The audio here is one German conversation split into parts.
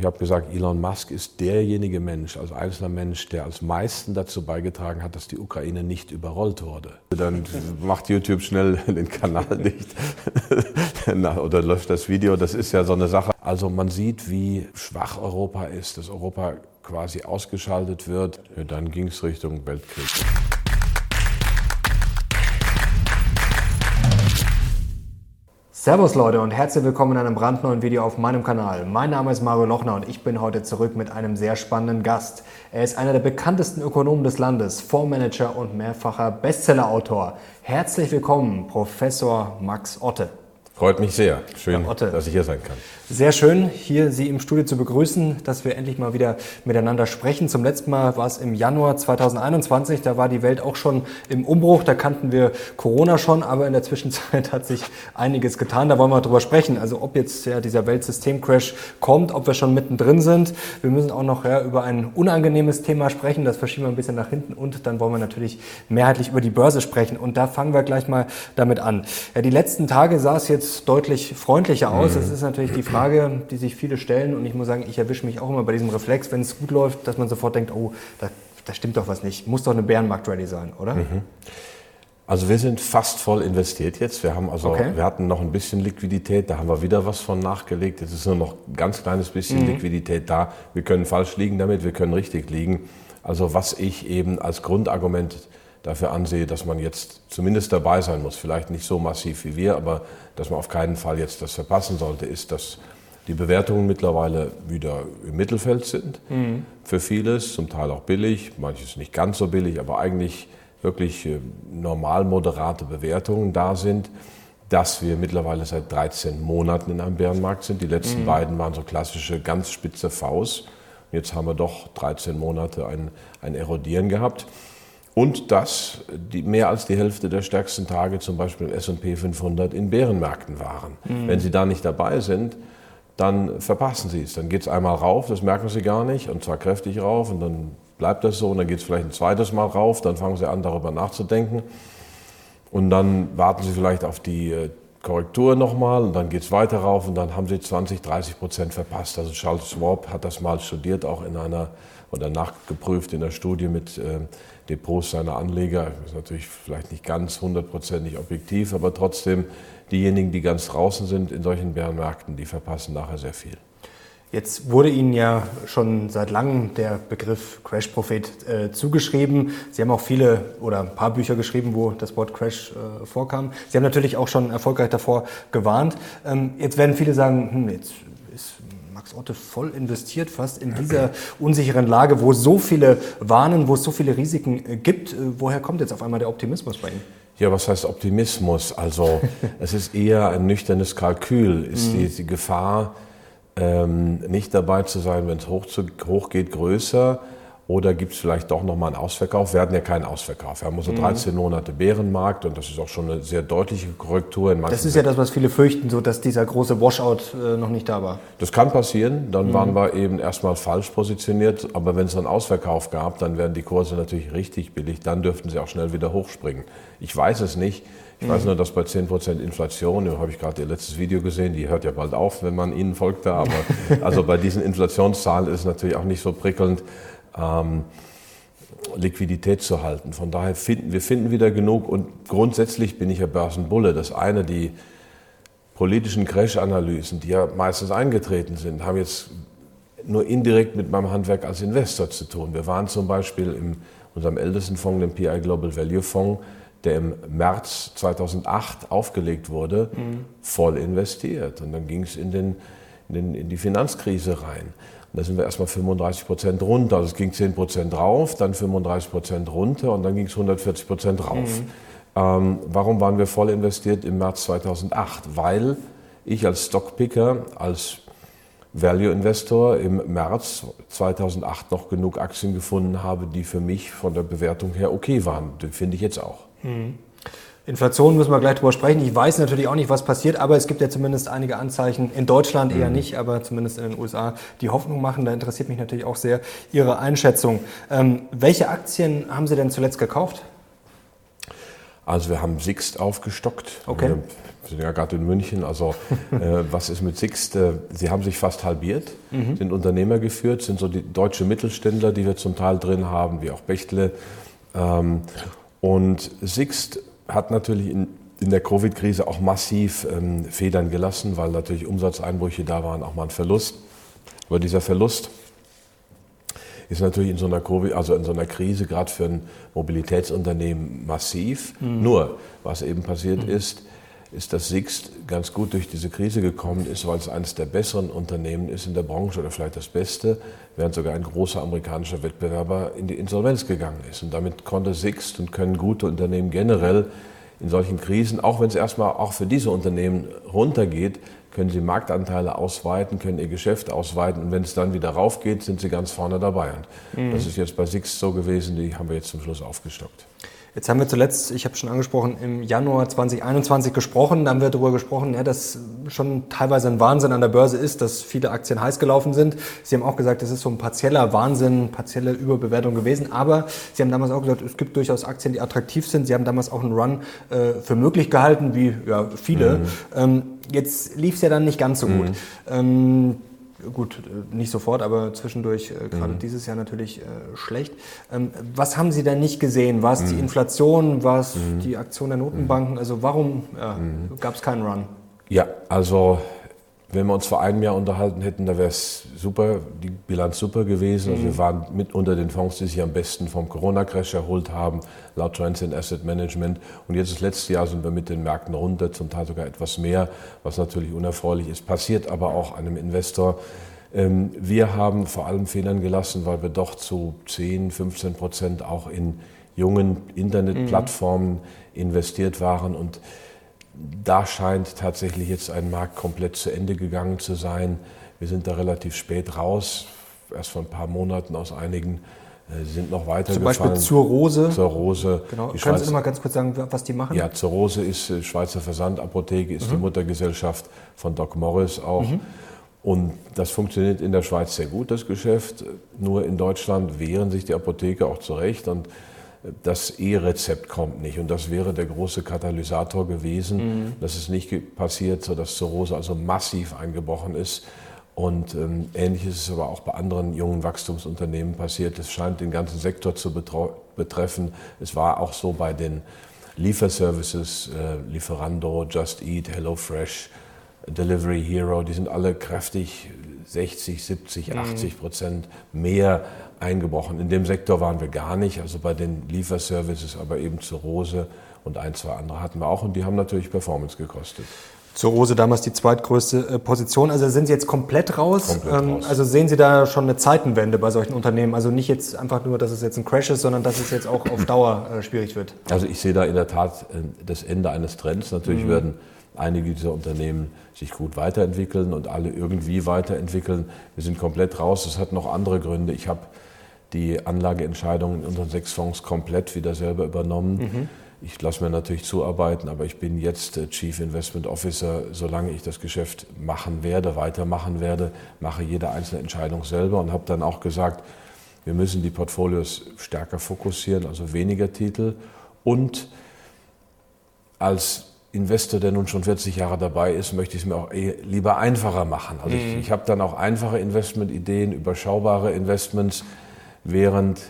Ich habe gesagt, Elon Musk ist derjenige Mensch, als einzelner Mensch, der als meisten dazu beigetragen hat, dass die Ukraine nicht überrollt wurde. Dann macht YouTube schnell den Kanal dicht oder löscht das Video. Das ist ja so eine Sache. Also man sieht, wie schwach Europa ist, dass Europa quasi ausgeschaltet wird. Ja, dann ging es Richtung Weltkrieg. Servus Leute und herzlich willkommen in einem brandneuen Video auf meinem Kanal. Mein Name ist Mario Lochner und ich bin heute zurück mit einem sehr spannenden Gast. Er ist einer der bekanntesten Ökonomen des Landes, Fondsmanager und mehrfacher Bestsellerautor. Herzlich willkommen, Professor Max Otte. Freut mich sehr. Schön, dass ich hier sein kann. Sehr schön, hier Sie im Studio zu begrüßen, dass wir endlich mal wieder miteinander sprechen. Zum letzten Mal war es im Januar 2021, da war die Welt auch schon im Umbruch, da kannten wir Corona schon, aber in der Zwischenzeit hat sich einiges getan, da wollen wir drüber sprechen. Also ob jetzt ja dieser Weltsystemcrash kommt, ob wir schon mittendrin sind. Wir müssen auch noch ja, über ein unangenehmes Thema sprechen, das verschieben wir ein bisschen nach hinten und dann wollen wir natürlich mehrheitlich über die Börse sprechen und da fangen wir gleich mal damit an. Ja, die letzten Tage sah es jetzt deutlich freundlicher aus. Mhm. Das ist natürlich die Frage, Frage, die sich viele stellen und ich muss sagen, ich erwische mich auch immer bei diesem Reflex, wenn es gut läuft, dass man sofort denkt, oh, da, da stimmt doch was nicht. Muss doch eine Bärenmarkt-Rally sein, oder? Mhm. Also wir sind fast voll investiert jetzt. Wir, haben also, okay. wir hatten noch ein bisschen Liquidität, da haben wir wieder was von nachgelegt. Jetzt ist nur noch ein ganz kleines bisschen mhm. Liquidität da. Wir können falsch liegen damit, wir können richtig liegen. Also was ich eben als Grundargument dafür ansehe, dass man jetzt zumindest dabei sein muss. Vielleicht nicht so massiv wie wir, aber dass man auf keinen Fall jetzt das verpassen sollte, ist, dass die Bewertungen mittlerweile wieder im Mittelfeld sind. Mhm. Für vieles, zum Teil auch billig, manches nicht ganz so billig, aber eigentlich wirklich äh, normal moderate Bewertungen da sind. Dass wir mittlerweile seit 13 Monaten in einem Bärenmarkt sind. Die letzten mhm. beiden waren so klassische ganz spitze Vs. Jetzt haben wir doch 13 Monate ein, ein Erodieren gehabt. Und dass die, mehr als die Hälfte der stärksten Tage zum Beispiel im S&P 500 in Bärenmärkten waren. Mhm. Wenn Sie da nicht dabei sind, dann verpassen Sie es. Dann geht es einmal rauf, das merken Sie gar nicht, und zwar kräftig rauf, und dann bleibt das so, und dann geht es vielleicht ein zweites Mal rauf, dann fangen Sie an, darüber nachzudenken. Und dann warten Sie vielleicht auf die äh, Korrektur nochmal und dann geht es weiter rauf und dann haben Sie 20, 30 Prozent verpasst. Also Charles Schwab hat das mal studiert, auch in einer oder nachgeprüft in der Studie mit äh, Depots seiner Anleger. Das ist natürlich vielleicht nicht ganz hundertprozentig objektiv, aber trotzdem diejenigen, die ganz draußen sind in solchen Bärenmärkten, die verpassen nachher sehr viel. Jetzt wurde Ihnen ja schon seit langem der Begriff Crash-Prophet äh, zugeschrieben. Sie haben auch viele oder ein paar Bücher geschrieben, wo das Wort Crash äh, vorkam. Sie haben natürlich auch schon erfolgreich davor gewarnt. Ähm, jetzt werden viele sagen, hm, jetzt ist Max Otte voll investiert fast in dieser unsicheren Lage, wo so viele warnen, wo es so viele Risiken äh, gibt. Äh, woher kommt jetzt auf einmal der Optimismus bei Ihnen? Ja, was heißt Optimismus? Also es ist eher ein nüchternes Kalkül. Ist mhm. die, die Gefahr, ähm, nicht dabei zu sein, wenn es hoch, hoch geht, größer? Oder gibt es vielleicht doch nochmal einen Ausverkauf? Wir hatten ja keinen Ausverkauf. Wir haben so 13 mhm. Monate Bärenmarkt und das ist auch schon eine sehr deutliche Korrektur. In das ist ja das, was viele fürchten, so dass dieser große Washout äh, noch nicht da war. Das kann passieren. Dann mhm. waren wir eben erstmal falsch positioniert. Aber wenn es einen Ausverkauf gab, dann wären die Kurse natürlich richtig billig. Dann dürften sie auch schnell wieder hochspringen. Ich weiß es nicht. Ich weiß mhm. nur, dass bei 10% Inflation, da habe ich gerade Ihr letztes Video gesehen, die hört ja bald auf, wenn man Ihnen folgt da, aber also bei diesen Inflationszahlen ist es natürlich auch nicht so prickelnd, ähm, Liquidität zu halten. Von daher finden wir finden wieder genug und grundsätzlich bin ich ja Börsenbulle. Das eine, die politischen Crash-Analysen, die ja meistens eingetreten sind, haben jetzt nur indirekt mit meinem Handwerk als Investor zu tun. Wir waren zum Beispiel in unserem ältesten Fonds, dem PI Global Value Fonds, der im März 2008 aufgelegt wurde, mhm. voll investiert. Und dann ging es in, in, den, in die Finanzkrise rein. Da sind wir erstmal 35 Prozent runter. Also es ging 10 Prozent rauf, dann 35 Prozent runter und dann ging es 140 Prozent rauf. Mhm. Ähm, warum waren wir voll investiert im März 2008? Weil ich als Stockpicker, als Value Investor im März 2008 noch genug Aktien gefunden habe, die für mich von der Bewertung her okay waren. Die finde ich jetzt auch. Mhm. Inflation müssen wir gleich drüber sprechen. Ich weiß natürlich auch nicht, was passiert, aber es gibt ja zumindest einige Anzeichen, in Deutschland eher mhm. nicht, aber zumindest in den USA, die Hoffnung machen. Da interessiert mich natürlich auch sehr Ihre Einschätzung. Ähm, welche Aktien haben Sie denn zuletzt gekauft? Also wir haben Sixt aufgestockt. Okay. Wir sind ja gerade in München. Also äh, was ist mit Sixt? Äh, sie haben sich fast halbiert, mhm. sind Unternehmer geführt, sind so die deutsche Mittelständler, die wir zum Teil drin haben, wie auch Bechtle. Ähm, und Sixt hat natürlich in, in der Covid-Krise auch massiv ähm, Federn gelassen, weil natürlich Umsatzeinbrüche da waren, auch mal ein Verlust. Aber dieser Verlust ist natürlich in so einer, Covid, also in so einer Krise gerade für ein Mobilitätsunternehmen massiv. Mhm. Nur, was eben passiert mhm. ist, ist, dass Sixt ganz gut durch diese Krise gekommen ist, weil es eines der besseren Unternehmen ist in der Branche oder vielleicht das Beste, während sogar ein großer amerikanischer Wettbewerber in die Insolvenz gegangen ist. Und damit konnte Sixt und können gute Unternehmen generell in solchen Krisen, auch wenn es erstmal auch für diese Unternehmen runtergeht, können sie Marktanteile ausweiten, können ihr Geschäft ausweiten und wenn es dann wieder raufgeht, sind sie ganz vorne dabei. Und mhm. das ist jetzt bei Six so gewesen, die haben wir jetzt zum Schluss aufgestockt. Jetzt haben wir zuletzt, ich habe schon angesprochen, im Januar 2021 gesprochen. Da haben wir darüber gesprochen, ja, dass schon teilweise ein Wahnsinn an der Börse ist, dass viele Aktien heiß gelaufen sind. Sie haben auch gesagt, das ist so ein partieller Wahnsinn, partielle Überbewertung gewesen. Aber Sie haben damals auch gesagt, es gibt durchaus Aktien, die attraktiv sind. Sie haben damals auch einen Run äh, für möglich gehalten, wie ja, viele. Mhm. Ähm, jetzt lief es ja dann nicht ganz so gut. Mhm. Ähm, Gut, äh, nicht sofort, aber zwischendurch äh, gerade mhm. dieses Jahr natürlich äh, schlecht. Ähm, was haben Sie denn nicht gesehen? War es mhm. die Inflation? War es mhm. die Aktion der Notenbanken? Also warum ja, mhm. gab es keinen Run? Ja, also wenn wir uns vor einem Jahr unterhalten hätten, da wäre es super, die Bilanz super gewesen. Also wir mhm. waren mit unter den Fonds, die sich am besten vom Corona-Crash erholt haben, laut Trends in Asset Management. Und jetzt das letzte Jahr sind wir mit den Märkten runter, zum Teil sogar etwas mehr, was natürlich unerfreulich ist. Passiert aber auch einem Investor. Ähm, wir haben vor allem Fehlern gelassen, weil wir doch zu 10, 15 Prozent auch in jungen Internetplattformen mhm. investiert waren und da scheint tatsächlich jetzt ein Markt komplett zu Ende gegangen zu sein. Wir sind da relativ spät raus, erst vor ein paar Monaten aus einigen. Sie äh, sind noch weiter Zum Beispiel zur Rose. Zur Rose. Genau. Können Schweiz, Sie mal ganz kurz sagen, was die machen? Ja, zur Rose ist äh, Schweizer Versandapotheke, ist mhm. die Muttergesellschaft von Doc Morris auch. Mhm. Und das funktioniert in der Schweiz sehr gut, das Geschäft. Nur in Deutschland wehren sich die Apotheker auch zurecht. Und das E-Rezept kommt nicht. Und das wäre der große Katalysator gewesen. Mhm. Das ist nicht passiert, sodass Zurose also massiv eingebrochen ist. Und ähm, ähnliches ist aber auch bei anderen jungen Wachstumsunternehmen passiert. Es scheint den ganzen Sektor zu betreffen. Es war auch so bei den Lieferservices, äh, Lieferando, Just Eat, HelloFresh, Delivery Hero, die sind alle kräftig 60, 70, 80 Prozent mehr eingebrochen. In dem Sektor waren wir gar nicht, also bei den Lieferservices, aber eben zur Rose und ein, zwei andere hatten wir auch und die haben natürlich Performance gekostet. Zur Rose damals die zweitgrößte äh, Position. Also sind Sie jetzt komplett raus? Komplett ähm, raus. Also sehen Sie da schon eine Zeitenwende bei solchen Unternehmen? Also nicht jetzt einfach nur, dass es jetzt ein Crash ist, sondern dass es jetzt auch auf Dauer äh, schwierig wird? Also ich sehe da in der Tat äh, das Ende eines Trends. Natürlich mhm. werden einige dieser Unternehmen sich gut weiterentwickeln und alle irgendwie weiterentwickeln. Wir sind komplett raus. Das hat noch andere Gründe. Ich habe die Anlageentscheidungen in unseren sechs Fonds komplett wieder selber übernommen. Mhm. Ich lasse mir natürlich zuarbeiten, aber ich bin jetzt Chief Investment Officer. Solange ich das Geschäft machen werde, weitermachen werde, mache jede einzelne Entscheidung selber und habe dann auch gesagt, wir müssen die Portfolios stärker fokussieren, also weniger Titel. Und als Investor, der nun schon 40 Jahre dabei ist, möchte ich es mir auch lieber einfacher machen. Also mhm. ich, ich habe dann auch einfache Investmentideen, überschaubare Investments Während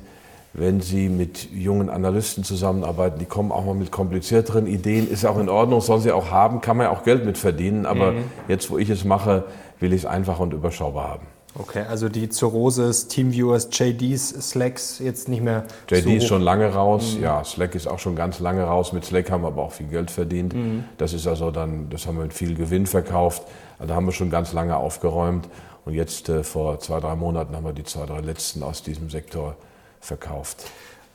wenn Sie mit jungen Analysten zusammenarbeiten, die kommen auch mal mit komplizierteren Ideen, ist auch in Ordnung, sollen sie auch haben, kann man ja auch Geld mit verdienen. Aber mhm. jetzt, wo ich es mache, will ich es einfach und überschaubar haben. Okay, also die Zuroses, Teamviewers, JDs, Slacks jetzt nicht mehr. JD so ist schon lange raus, mhm. ja, Slack ist auch schon ganz lange raus. Mit Slack haben wir aber auch viel Geld verdient. Mhm. Das ist also dann, das haben wir mit viel Gewinn verkauft. Also da haben wir schon ganz lange aufgeräumt. Und jetzt äh, vor zwei, drei Monaten haben wir die zwei, drei letzten aus diesem Sektor verkauft.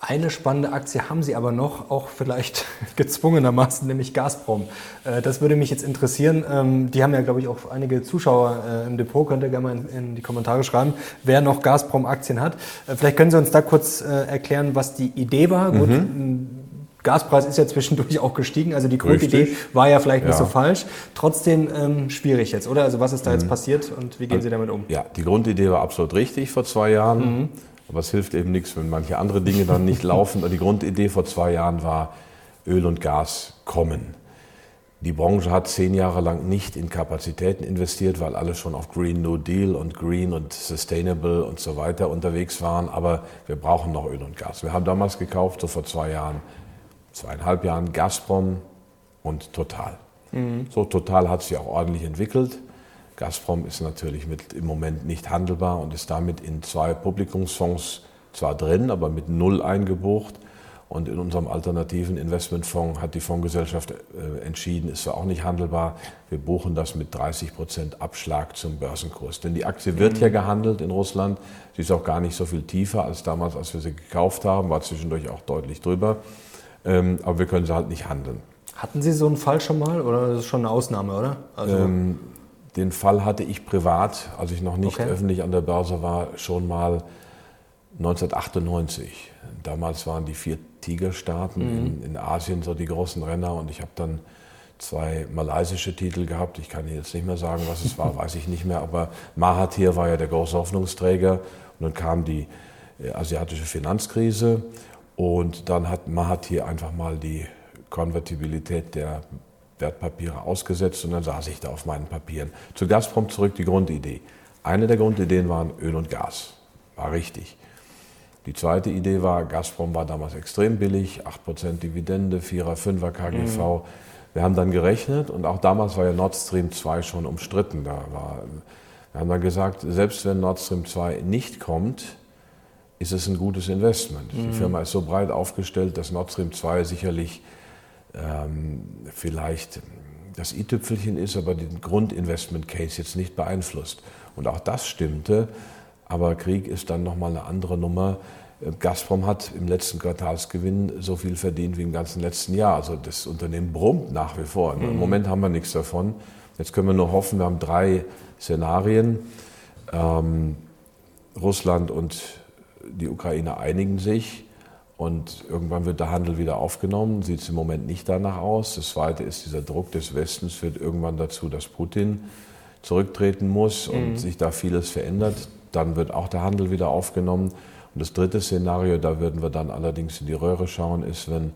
Eine spannende Aktie haben Sie aber noch, auch vielleicht gezwungenermaßen, nämlich Gazprom. Äh, das würde mich jetzt interessieren. Ähm, die haben ja, glaube ich, auch einige Zuschauer äh, im Depot. Könnt ihr gerne mal in die Kommentare schreiben, wer noch Gazprom-Aktien hat. Äh, vielleicht können Sie uns da kurz erklären, was die Idee war. Mhm. Gut, Gaspreis ist ja zwischendurch auch gestiegen, also die Grundidee war ja vielleicht ja. nicht so falsch. Trotzdem ähm, schwierig jetzt, oder? Also was ist da jetzt mhm. passiert und wie gehen Sie damit um? Ja, die Grundidee war absolut richtig vor zwei Jahren. Mhm. Aber es hilft eben nichts, wenn manche andere Dinge dann nicht laufen. Und die Grundidee vor zwei Jahren war, Öl und Gas kommen. Die Branche hat zehn Jahre lang nicht in Kapazitäten investiert, weil alle schon auf Green New Deal und Green und Sustainable und so weiter unterwegs waren. Aber wir brauchen noch Öl und Gas. Wir haben damals gekauft, so vor zwei Jahren, zweieinhalb Jahren, Gazprom und Total. Mhm. So, Total hat sich auch ordentlich entwickelt. Gazprom ist natürlich mit, im Moment nicht handelbar und ist damit in zwei Publikumsfonds zwar drin, aber mit null eingebucht. Und in unserem alternativen Investmentfonds hat die Fondsgesellschaft äh, entschieden, ist zwar auch nicht handelbar. Wir buchen das mit 30 Prozent Abschlag zum Börsenkurs. Denn die Aktie wird mhm. ja gehandelt in Russland. Sie ist auch gar nicht so viel tiefer als damals, als wir sie gekauft haben, war zwischendurch auch deutlich drüber. Ähm, aber wir können sie halt nicht handeln. Hatten Sie so einen Fall schon mal oder ist das schon eine Ausnahme, oder? Also ähm, den Fall hatte ich privat, als ich noch nicht okay. öffentlich an der Börse war, schon mal 1998. Damals waren die vier Tigerstaaten mhm. in, in, Asien so die großen Renner und ich habe dann zwei malaysische Titel gehabt. Ich kann jetzt nicht mehr sagen, was es war, weiß ich nicht mehr, aber Mahathir war ja der große Hoffnungsträger und dann kam die äh, asiatische Finanzkrise und dann hat Mahathir einfach mal die Konvertibilität der Wertpapiere ausgesetzt und dann saß ich da auf meinen Papieren. Zu Gazprom zurück die Grundidee. Eine der Grundideen waren Öl und Gas. War richtig. Die zweite Idee war, Gazprom war damals extrem billig, 8% Dividende, 4er, 5er KGV. Mhm. Wir haben dann gerechnet und auch damals war ja Nord Stream 2 schon umstritten. Da war, wir haben dann gesagt, selbst wenn Nord Stream 2 nicht kommt, ist es ein gutes Investment. Mhm. Die Firma ist so breit aufgestellt, dass Nord Stream 2 sicherlich ähm, vielleicht das i-Tüpfelchen ist, aber den Grundinvestment-Case jetzt nicht beeinflusst. Und auch das stimmte, aber Krieg ist dann nochmal eine andere Nummer. Äh, Gazprom hat im letzten Quartalsgewinn so viel verdient wie im ganzen letzten Jahr. Also das Unternehmen brummt nach wie vor. Mhm. Im Moment haben wir nichts davon. Jetzt können wir nur hoffen, wir haben drei Szenarien. Ähm, Russland und die Ukraine einigen sich. Und irgendwann wird der Handel wieder aufgenommen, sieht es im Moment nicht danach aus. Das Zweite ist, dieser Druck des Westens führt irgendwann dazu, dass Putin zurücktreten muss und mhm. sich da vieles verändert. Dann wird auch der Handel wieder aufgenommen. Und das dritte Szenario, da würden wir dann allerdings in die Röhre schauen, ist, wenn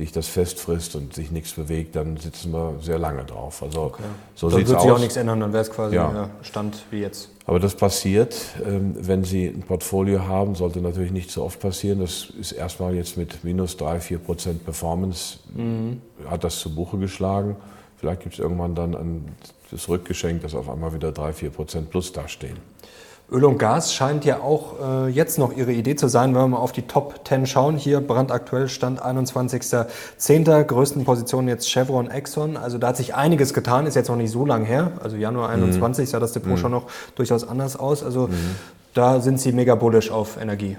sich das festfrisst und sich nichts bewegt, dann sitzen wir sehr lange drauf. Also okay. so dann wird sich auch nichts ändern, dann wäre es quasi ja. Stand wie jetzt. Aber das passiert, ähm, wenn Sie ein Portfolio haben, sollte natürlich nicht so oft passieren. Das ist erstmal jetzt mit minus 3, 4 Prozent Performance, mhm. hat das zu Buche geschlagen. Vielleicht gibt es irgendwann dann ein, das Rückgeschenk, dass auf einmal wieder 3, 4 Prozent plus dastehen. Öl und Gas scheint ja auch äh, jetzt noch Ihre Idee zu sein, wenn wir mal auf die Top 10 schauen. Hier brandaktuell Stand 21.10. Größten Positionen jetzt Chevron, Exxon. Also da hat sich einiges getan, ist jetzt noch nicht so lang her. Also Januar 21 mhm. sah das Depot mhm. schon noch durchaus anders aus. Also mhm. da sind Sie mega bullish auf Energie.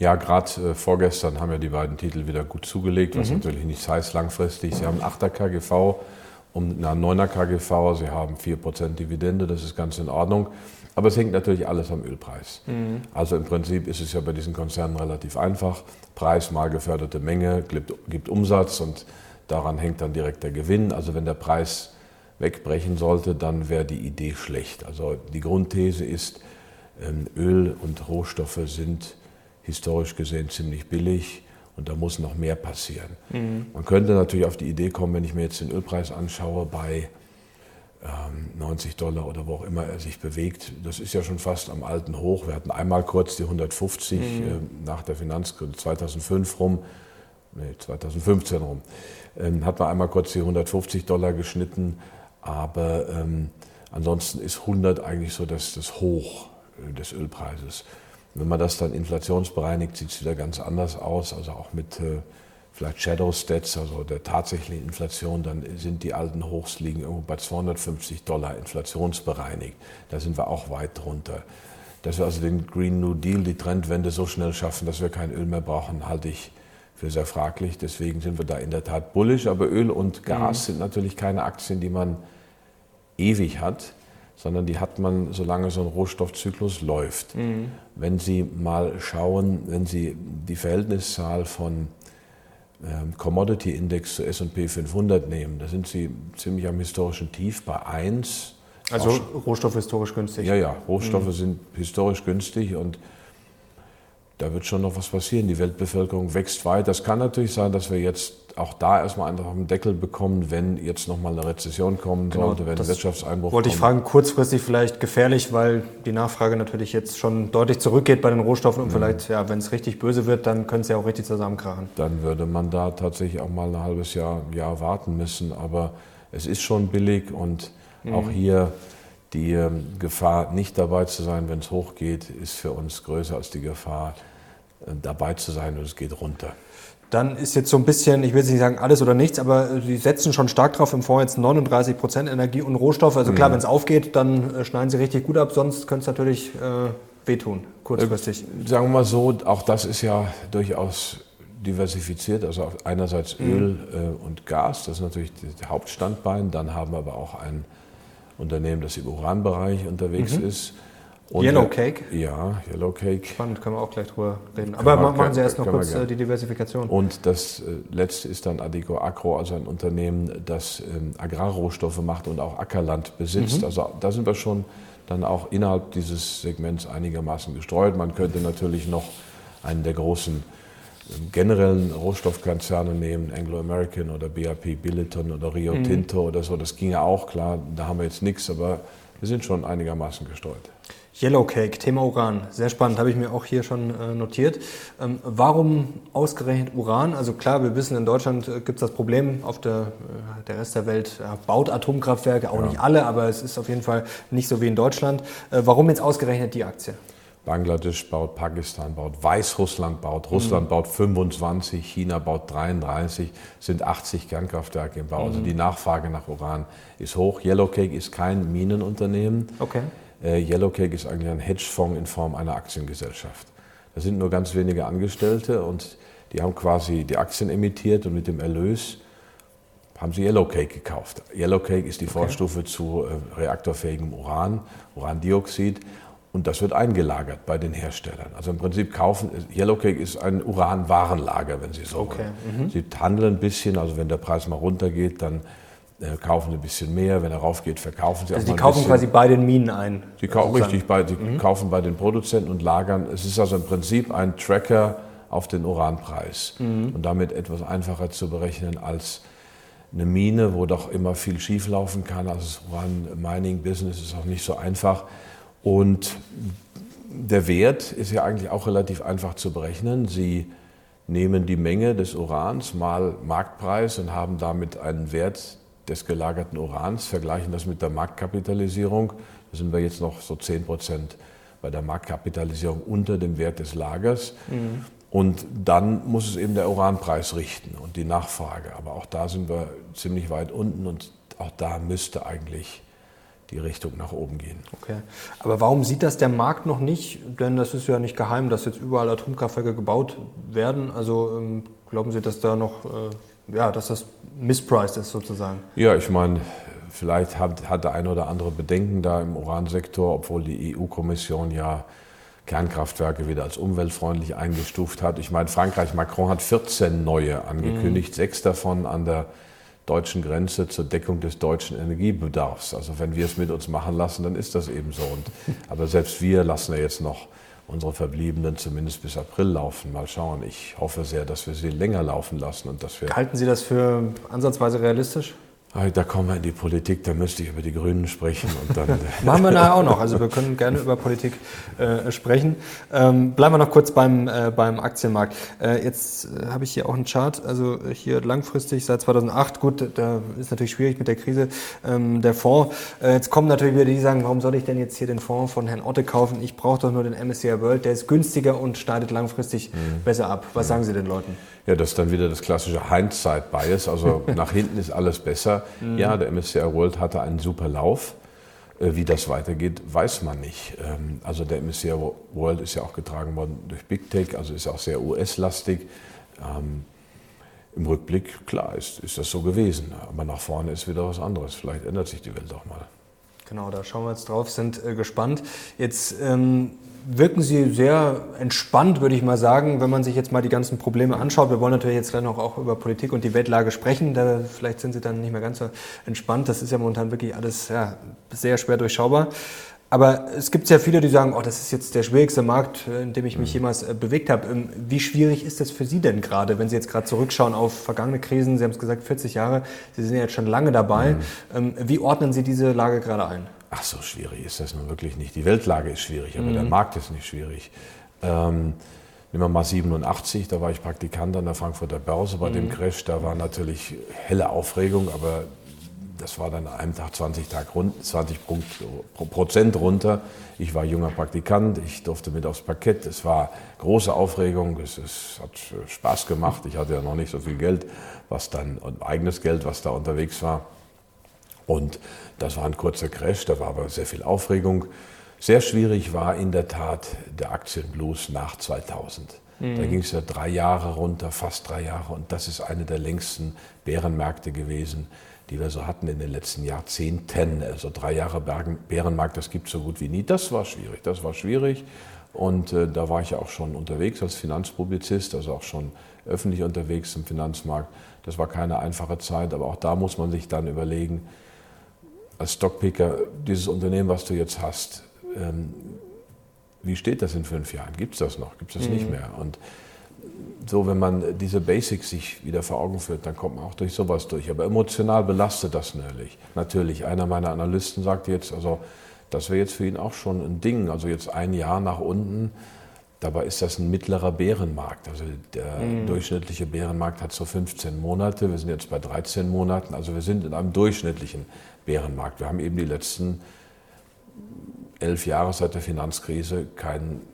Ja, gerade äh, vorgestern haben ja die beiden Titel wieder gut zugelegt, was mhm. natürlich nicht heißt langfristig. Sie haben 8er KGV und eine 9er KGV, Sie haben 4% Dividende, das ist ganz in Ordnung. Aber es hängt natürlich alles am Ölpreis. Mhm. Also im Prinzip ist es ja bei diesen Konzernen relativ einfach. Preis mal geförderte Menge gibt, gibt Umsatz und daran hängt dann direkt der Gewinn. Also wenn der Preis wegbrechen sollte, dann wäre die Idee schlecht. Also die Grundthese ist, ähm, Öl und Rohstoffe sind historisch gesehen ziemlich billig und da muss noch mehr passieren. Mhm. Man könnte natürlich auf die Idee kommen, wenn ich mir jetzt den Ölpreis anschaue, bei 90 ähm, Dollar oder wo auch immer er sich bewegt. Das ist ja schon fast am alten Hoch. Wir hatten einmal kurz die 150 mhm. äh, nach der Finanzkrise 2005 rum, nee, 2015 rum, ähm, hat man einmal kurz die 150 Dollar geschnitten, aber ähm, ansonsten ist 100 eigentlich so das, das Hoch äh, des Ölpreises. Wenn man das dann inflationsbereinigt, sieht es wieder ganz anders aus, also auch mit äh, vielleicht Shadow Stats, also der tatsächlichen Inflation, dann sind die alten Hochs liegen irgendwo bei 250 Dollar inflationsbereinigt. Da sind wir auch weit drunter. Dass wir also den Green New Deal, die Trendwende so schnell schaffen, dass wir kein Öl mehr brauchen, halte ich für sehr fraglich. Deswegen sind wir da in der Tat bullisch. Aber Öl und Gas mhm. sind natürlich keine Aktien, die man ewig hat, sondern die hat man, solange so ein Rohstoffzyklus läuft. Mhm. Wenn Sie mal schauen, wenn Sie die Verhältniszahl von ähm, Commodity Index zu S&P 500 nehmen, da sind sie ziemlich am historischen Tief bei 1. Also Rohstoffe historisch günstig. Ja, ja, Rohstoffe mhm. sind historisch günstig und da wird schon noch was passieren. Die Weltbevölkerung wächst weiter. Es kann natürlich sein, dass wir jetzt auch da erstmal einfach einen Deckel bekommen, wenn jetzt nochmal eine Rezession kommen genau, sollte, wenn ein Wirtschaftseinbruch Wollte kommt. ich fragen, kurzfristig vielleicht gefährlich, weil die Nachfrage natürlich jetzt schon deutlich zurückgeht bei den Rohstoffen und mhm. vielleicht, ja, wenn es richtig böse wird, dann könnte es ja auch richtig zusammenkrachen. Dann würde man da tatsächlich auch mal ein halbes Jahr, Jahr warten müssen. Aber es ist schon billig und mhm. auch hier die ähm, Gefahr, nicht dabei zu sein, wenn es hochgeht, ist für uns größer als die Gefahr, dabei zu sein und es geht runter. Dann ist jetzt so ein bisschen, ich will nicht sagen alles oder nichts, aber Sie setzen schon stark drauf im Fonds jetzt 39 Prozent Energie und Rohstoffe. Also klar, mhm. wenn es aufgeht, dann äh, schneiden Sie richtig gut ab, sonst könnte es natürlich äh, wehtun, kurzfristig. Äh, sagen wir mal so, auch das ist ja durchaus diversifiziert. Also einerseits mhm. Öl äh, und Gas, das ist natürlich das Hauptstandbein. Dann haben wir aber auch ein Unternehmen, das im Uranbereich unterwegs mhm. ist. Und Yellow Cake? Ja, Yellow Cake. Spannend, können wir auch gleich drüber reden. Aber wir, machen Sie erst noch kurz äh, die Diversifikation. Und das äh, letzte ist dann Adico Agro, also ein Unternehmen, das ähm, Agrarrohstoffe macht und auch Ackerland besitzt. Mhm. Also da sind wir schon dann auch innerhalb dieses Segments einigermaßen gestreut. Man könnte natürlich noch einen der großen ähm, generellen Rohstoffkonzerne nehmen, Anglo-American oder BAP Billiton oder Rio mhm. Tinto oder so. Das ginge auch, klar, da haben wir jetzt nichts, aber wir sind schon einigermaßen gestreut. Yellowcake, Thema Uran, sehr spannend, habe ich mir auch hier schon äh, notiert. Ähm, warum ausgerechnet Uran? Also klar, wir wissen, in Deutschland äh, gibt es das Problem, auf der, äh, der Rest der Welt baut Atomkraftwerke, auch ja. nicht alle, aber es ist auf jeden Fall nicht so wie in Deutschland. Äh, warum jetzt ausgerechnet die Aktie? Bangladesch baut, Pakistan baut, Weißrussland baut, Russland mhm. baut 25, China baut 33, sind 80 Kernkraftwerke im Bau. Also mhm. Also die Nachfrage nach Uran ist hoch. Yellowcake ist kein Minenunternehmen. Okay. Äh, Yellowcake ist eigentlich ein Hedgefonds in Form einer Aktiengesellschaft. Da sind nur ganz wenige Angestellte und die haben quasi die Aktien emittiert und mit dem Erlös haben sie Yellowcake gekauft. Yellowcake ist die okay. Vorstufe zu äh, reaktorfähigem Uran, Urandioxid. Und das wird eingelagert bei den Herstellern. Also im Prinzip kaufen, Yellowcake ist ein Uranwarenlager, wenn Sie so okay. wollen. Mhm. Sie handeln ein bisschen, also wenn der Preis mal runtergeht, dann kaufen ein bisschen mehr, wenn er raufgeht, verkaufen sie also auch die kaufen quasi bei den Minen ein. Sie kaufen richtig, bei, die mhm. kaufen bei den Produzenten und lagern. Es ist also im Prinzip ein Tracker auf den Uranpreis mhm. und damit etwas einfacher zu berechnen als eine Mine, wo doch immer viel schieflaufen kann. Also das Uran-Mining-Business ist auch nicht so einfach. Und der Wert ist ja eigentlich auch relativ einfach zu berechnen. Sie nehmen die Menge des Urans mal Marktpreis und haben damit einen Wert, des gelagerten Urans, vergleichen das mit der Marktkapitalisierung. Da sind wir jetzt noch so 10 Prozent bei der Marktkapitalisierung unter dem Wert des Lagers. Mhm. Und dann muss es eben der Uranpreis richten und die Nachfrage. Aber auch da sind wir ziemlich weit unten und auch da müsste eigentlich die Richtung nach oben gehen. Okay. Aber warum sieht das der Markt noch nicht? Denn das ist ja nicht geheim, dass jetzt überall Atomkraftwerke gebaut werden. Also ähm, glauben Sie, dass da noch äh, ja, dass das mispriced ist sozusagen. Ja, ich meine, vielleicht hat, hat der eine oder andere Bedenken da im Uransektor, obwohl die EU-Kommission ja Kernkraftwerke wieder als umweltfreundlich eingestuft hat. Ich meine, Frankreich, Macron hat 14 neue angekündigt, mhm. sechs davon an der deutschen Grenze zur Deckung des deutschen Energiebedarfs. Also wenn wir es mit uns machen lassen, dann ist das eben so. Und, aber selbst wir lassen ja jetzt noch unsere Verbliebenen zumindest bis April laufen. Mal schauen. Ich hoffe sehr, dass wir sie länger laufen lassen und dass wir. Halten Sie das für ansatzweise realistisch? Da kommen wir in die Politik, da müsste ich über die Grünen sprechen. Und dann Machen wir nachher auch noch. Also wir können gerne über Politik äh, sprechen. Ähm, bleiben wir noch kurz beim, äh, beim Aktienmarkt. Äh, jetzt äh, habe ich hier auch einen Chart. Also hier langfristig seit 2008. Gut, da ist natürlich schwierig mit der Krise. Ähm, der Fonds. Äh, jetzt kommen natürlich wieder die, die sagen, warum soll ich denn jetzt hier den Fonds von Herrn Otte kaufen? Ich brauche doch nur den MSCI World. Der ist günstiger und schneidet langfristig mhm. besser ab. Was mhm. sagen Sie den Leuten? Ja, das ist dann wieder das klassische Hindsight-Bias. Also nach hinten ist alles besser. Mhm. Ja, der MSCI World hatte einen super Lauf. Äh, wie das weitergeht, weiß man nicht. Ähm, also der MSCI World ist ja auch getragen worden durch Big Tech, also ist auch sehr US-lastig. Ähm, Im Rückblick, klar, ist, ist das so gewesen. Aber nach vorne ist wieder was anderes. Vielleicht ändert sich die Welt auch mal. Genau, da schauen wir jetzt drauf, sind äh, gespannt. Jetzt ähm, wirken Sie sehr entspannt, würde ich mal sagen, wenn man sich jetzt mal die ganzen Probleme anschaut. Wir wollen natürlich jetzt gleich noch auch über Politik und die Weltlage sprechen. Da, vielleicht sind Sie dann nicht mehr ganz so entspannt. Das ist ja momentan wirklich alles ja, sehr schwer durchschaubar. Aber es gibt ja viele, die sagen, oh, das ist jetzt der schwierigste Markt, in dem ich mich mhm. jemals äh, bewegt habe. Ähm, wie schwierig ist das für Sie denn gerade, wenn Sie jetzt gerade zurückschauen auf vergangene Krisen? Sie haben es gesagt, 40 Jahre. Sie sind ja jetzt schon lange dabei. Mhm. Ähm, wie ordnen Sie diese Lage gerade ein? Ach, so schwierig ist das nun wirklich nicht. Die Weltlage ist schwierig, aber mhm. der Markt ist nicht schwierig. Ähm, nehmen wir mal 87, da war ich Praktikant an der Frankfurter Börse bei mhm. dem Crash. Da war natürlich helle Aufregung, aber das war dann an einem Tag 20, Tag rund, 20 Prozent runter. Ich war junger Praktikant, ich durfte mit aufs Parkett. Es war große Aufregung, es, es, hat Spaß gemacht. Ich hatte ja noch nicht so viel Geld, was dann, eigenes Geld, was da unterwegs war. Und das war ein kurzer Crash, da war aber sehr viel Aufregung. Sehr schwierig war in der Tat der Aktienblues nach 2000. Mhm. Da ging es ja drei Jahre runter, fast drei Jahre. Und das ist eine der längsten Bärenmärkte gewesen die wir so hatten in den letzten Jahrzehnten. Also drei Jahre Bärenmarkt, das gibt es so gut wie nie. Das war schwierig, das war schwierig. Und äh, da war ich ja auch schon unterwegs als Finanzpublizist, also auch schon öffentlich unterwegs im Finanzmarkt. Das war keine einfache Zeit, aber auch da muss man sich dann überlegen, als Stockpicker, dieses Unternehmen, was du jetzt hast, ähm, wie steht das in fünf Jahren? Gibt es das noch? Gibt es das mhm. nicht mehr? Und so, wenn man diese Basics sich wieder vor Augen führt, dann kommt man auch durch sowas durch. Aber emotional belastet das natürlich. Natürlich, einer meiner Analysten sagte jetzt, also das wäre jetzt für ihn auch schon ein Ding. Also jetzt ein Jahr nach unten, dabei ist das ein mittlerer Bärenmarkt. Also der mhm. durchschnittliche Bärenmarkt hat so 15 Monate, wir sind jetzt bei 13 Monaten. Also wir sind in einem durchschnittlichen Bärenmarkt. Wir haben eben die letzten elf Jahre seit der Finanzkrise keinen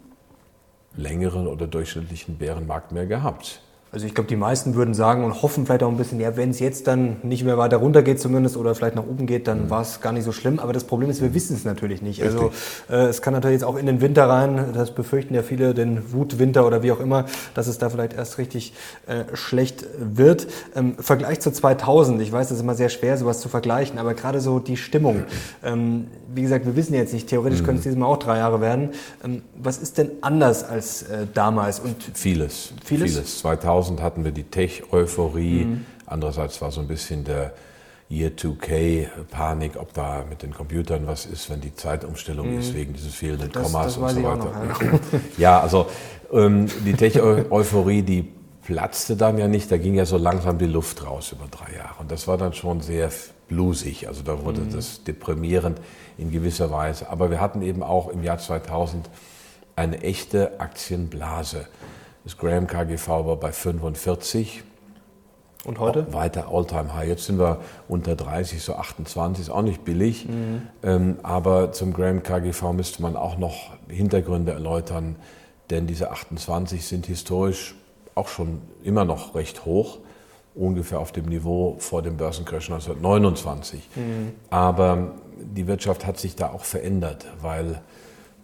längeren oder durchschnittlichen Bärenmarkt mehr gehabt. Also ich glaube, die meisten würden sagen und hoffen vielleicht auch ein bisschen, ja, wenn es jetzt dann nicht mehr weiter runter geht zumindest oder vielleicht nach oben geht, dann mhm. war es gar nicht so schlimm. Aber das Problem ist, wir wissen es natürlich nicht. Also äh, es kann natürlich jetzt auch in den Winter rein, das befürchten ja viele, den Wutwinter oder wie auch immer, dass es da vielleicht erst richtig äh, schlecht wird. Ähm, Vergleich zu 2000, ich weiß, das ist immer sehr schwer, sowas zu vergleichen, aber gerade so die Stimmung. Ähm, wie gesagt, wir wissen jetzt nicht, theoretisch mhm. können es dieses Mal auch drei Jahre werden. Ähm, was ist denn anders als äh, damals? Und vieles. Vieles? Vieles. 2000 2000 hatten wir die Tech-Euphorie. Mhm. Andererseits war so ein bisschen der Year 2K-Panik, ob da mit den Computern was ist, wenn die Zeitumstellung mhm. ist, wegen dieses fehlenden das, Kommas das und so weiter. Noch, ja. ja. also ähm, die Tech-Euphorie, die platzte dann ja nicht, da ging ja so langsam die Luft raus über drei Jahre. Und das war dann schon sehr bluesig, also da wurde mhm. das deprimierend in gewisser Weise. Aber wir hatten eben auch im Jahr 2000 eine echte Aktienblase. Das Graham KGV war bei 45. Und heute? Weiter Alltime High. Jetzt sind wir unter 30, so 28, ist auch nicht billig. Mhm. Ähm, aber zum Graham KGV müsste man auch noch Hintergründe erläutern, denn diese 28 sind historisch auch schon immer noch recht hoch, ungefähr auf dem Niveau vor dem Börsencrash 1929. Mhm. Aber die Wirtschaft hat sich da auch verändert, weil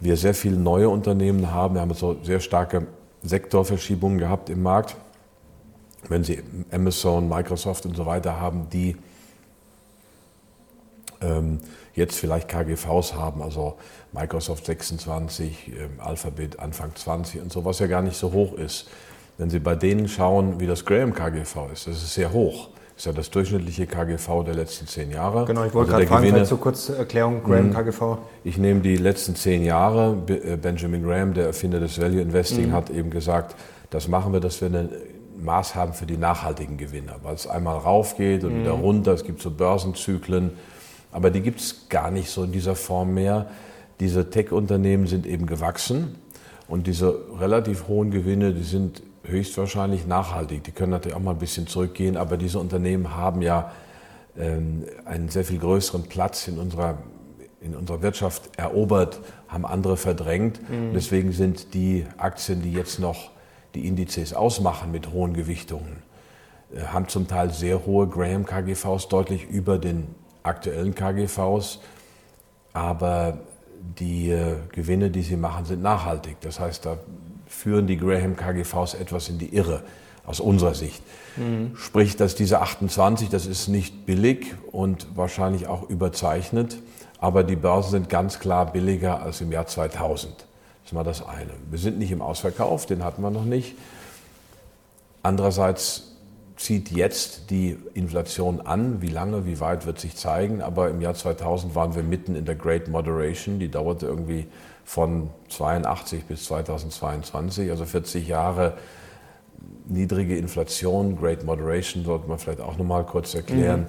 wir sehr viele neue Unternehmen haben. Wir haben so sehr starke Sektorverschiebungen gehabt im Markt. Wenn Sie Amazon, Microsoft und so weiter haben, die ähm, jetzt vielleicht KGVs haben, also Microsoft 26, ähm, Alphabet Anfang 20 und so, was ja gar nicht so hoch ist. Wenn Sie bei denen schauen, wie das Graham KGV ist, das ist sehr hoch. Das ist ja das durchschnittliche KGV der letzten zehn Jahre. Genau, ich wollte also gerade fragen, Gewinne, zur kurz Erklärung, Graham mhm. KGV. Ich nehme die letzten zehn Jahre. Äh, Benjamin Graham, der Erfinder des Value Investing, mhm. hat eben gesagt, das machen wir, dass wir ein Maß haben für die nachhaltigen Gewinne, weil es einmal raufgeht und mhm. wieder runter. Es gibt so Börsenzyklen, aber die gibt es gar nicht so in dieser Form mehr. Diese Tech-Unternehmen sind eben gewachsen und diese relativ hohen Gewinne, die sind höchstwahrscheinlich nachhaltig. Die können natürlich auch mal ein bisschen zurückgehen, aber diese Unternehmen haben ja ähm, einen sehr viel größeren Platz in unserer, in unserer Wirtschaft erobert, haben andere verdrängt. Mhm. Deswegen sind die Aktien, die jetzt noch die Indizes ausmachen mit hohen Gewichtungen, äh, haben zum Teil sehr hohe Graham KGVs, deutlich über den aktuellen KGVs. Aber die äh, Gewinne, die sie machen, sind nachhaltig. Das heißt, da führen die Graham KGVs etwas in die Irre aus unserer Sicht. Mhm. Sprich, dass diese 28, das ist nicht billig und wahrscheinlich auch überzeichnet, aber die Börsen sind ganz klar billiger als im Jahr 2000. Das ist mal das eine. Wir sind nicht im Ausverkauf, den hatten wir noch nicht. Andererseits zieht jetzt die Inflation an. Wie lange, wie weit wird sich zeigen. Aber im Jahr 2000 waren wir mitten in der Great Moderation. Die dauerte irgendwie von 82 bis 2022, also 40 Jahre niedrige Inflation, Great Moderation, sollte man vielleicht auch nochmal kurz erklären.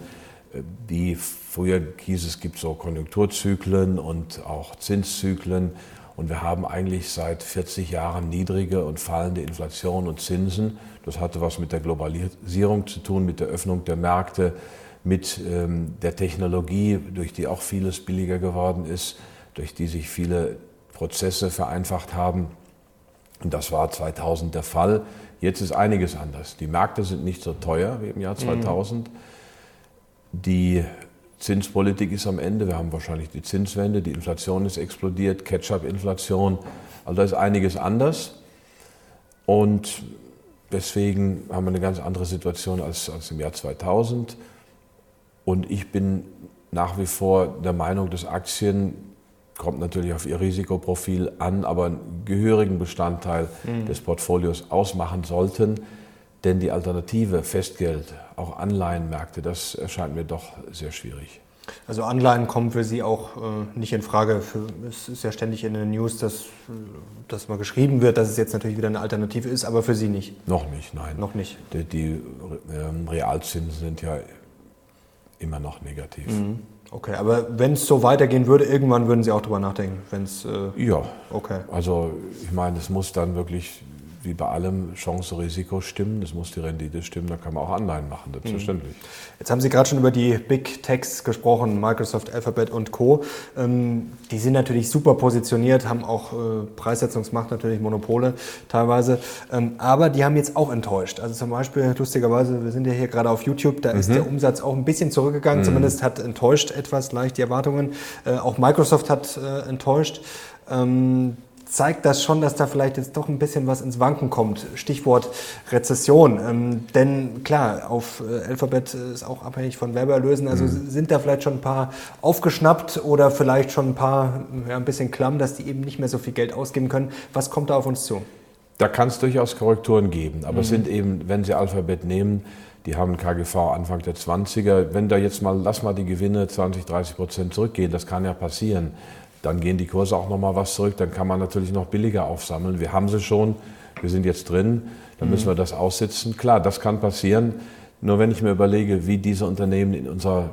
Mhm. Die früher hieß es gibt so Konjunkturzyklen und auch Zinszyklen. Und wir haben eigentlich seit 40 Jahren niedrige und fallende Inflation und Zinsen. Das hatte was mit der Globalisierung zu tun, mit der Öffnung der Märkte, mit ähm, der Technologie, durch die auch vieles billiger geworden ist, durch die sich viele Prozesse vereinfacht haben. Und das war 2000 der Fall. Jetzt ist einiges anders. Die Märkte sind nicht so teuer wie im Jahr 2000. Mhm. Die Zinspolitik ist am Ende. Wir haben wahrscheinlich die Zinswende, die Inflation ist explodiert, Catch-up-Inflation. Also da ist einiges anders. Und deswegen haben wir eine ganz andere Situation als, als im Jahr 2000. Und ich bin nach wie vor der Meinung, dass Aktien kommt natürlich auf ihr Risikoprofil an, aber einen gehörigen Bestandteil mhm. des Portfolios ausmachen sollten. Denn die Alternative, Festgeld, auch Anleihenmärkte, das erscheint mir doch sehr schwierig. Also Anleihen kommen für Sie auch äh, nicht in Frage. Für, es ist ja ständig in den News, dass, dass mal geschrieben wird, dass es jetzt natürlich wieder eine Alternative ist, aber für Sie nicht. Noch nicht, nein. Noch nicht. Die, die ähm, Realzinsen sind ja immer noch negativ. Mhm. Okay, aber wenn es so weitergehen würde, irgendwann würden Sie auch drüber nachdenken, wenn es. Äh, ja. Okay. Also ich meine, es muss dann wirklich wie bei allem Chance-Risiko stimmen. Das muss die Rendite stimmen. Da kann man auch Anleihen machen, selbstverständlich. Mhm. Jetzt haben Sie gerade schon über die Big Techs gesprochen, Microsoft, Alphabet und Co. Ähm, die sind natürlich super positioniert, haben auch äh, Preissetzungsmacht, natürlich Monopole teilweise. Ähm, aber die haben jetzt auch enttäuscht. Also zum Beispiel, lustigerweise, wir sind ja hier gerade auf YouTube, da mhm. ist der Umsatz auch ein bisschen zurückgegangen. Mhm. Zumindest hat enttäuscht etwas leicht die Erwartungen. Äh, auch Microsoft hat äh, enttäuscht. Ähm, zeigt das schon, dass da vielleicht jetzt doch ein bisschen was ins Wanken kommt. Stichwort Rezession. Ähm, denn klar, auf äh, Alphabet ist auch abhängig von Werbeerlösen. Also mhm. sind da vielleicht schon ein paar aufgeschnappt oder vielleicht schon ein paar ja, ein bisschen klamm, dass die eben nicht mehr so viel Geld ausgeben können. Was kommt da auf uns zu? Da kann es durchaus Korrekturen geben. Aber mhm. es sind eben, wenn Sie Alphabet nehmen, die haben KGV Anfang der 20er. Wenn da jetzt mal, lass mal die Gewinne 20, 30 Prozent zurückgehen, das kann ja passieren dann gehen die Kurse auch noch mal was zurück. Dann kann man natürlich noch billiger aufsammeln. Wir haben sie schon, wir sind jetzt drin, dann müssen wir das aussitzen. Klar, das kann passieren. Nur wenn ich mir überlege, wie diese Unternehmen in unserer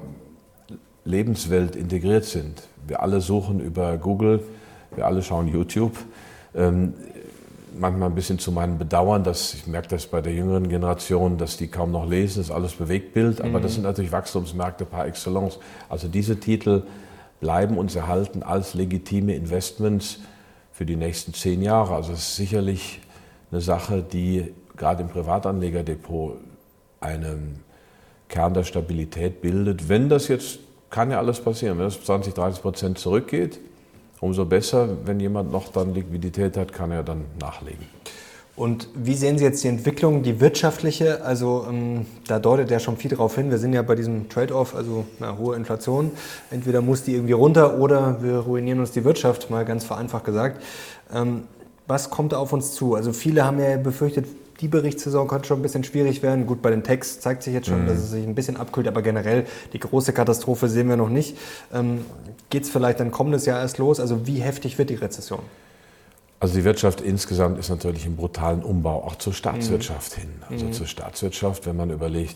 Lebenswelt integriert sind. Wir alle suchen über Google, wir alle schauen YouTube. Ähm, manchmal ein bisschen zu meinem Bedauern, dass ich merke das bei der jüngeren Generation, dass die kaum noch lesen, das ist alles Bewegtbild, aber mhm. das sind natürlich Wachstumsmärkte par excellence. Also diese Titel bleiben uns erhalten als legitime Investments für die nächsten zehn Jahre. Also es ist sicherlich eine Sache, die gerade im Privatanlegerdepot einen Kern der Stabilität bildet. Wenn das jetzt, kann ja alles passieren, wenn das 20, 30 Prozent zurückgeht, umso besser. Wenn jemand noch dann Liquidität hat, kann er dann nachlegen. Und wie sehen Sie jetzt die Entwicklung, die wirtschaftliche? Also ähm, da deutet ja schon viel darauf hin. Wir sind ja bei diesem Trade-off, also eine hohe Inflation. Entweder muss die irgendwie runter oder wir ruinieren uns die Wirtschaft, mal ganz vereinfacht gesagt. Ähm, was kommt da auf uns zu? Also viele haben ja befürchtet, die Berichtssaison könnte schon ein bisschen schwierig werden. Gut, bei den Techs zeigt sich jetzt schon, mhm. dass es sich ein bisschen abkühlt, aber generell die große Katastrophe sehen wir noch nicht. Ähm, Geht es vielleicht dann kommendes Jahr erst los? Also wie heftig wird die Rezession? Also die Wirtschaft insgesamt ist natürlich im brutalen Umbau, auch zur Staatswirtschaft mhm. hin. Also mhm. zur Staatswirtschaft, wenn man überlegt,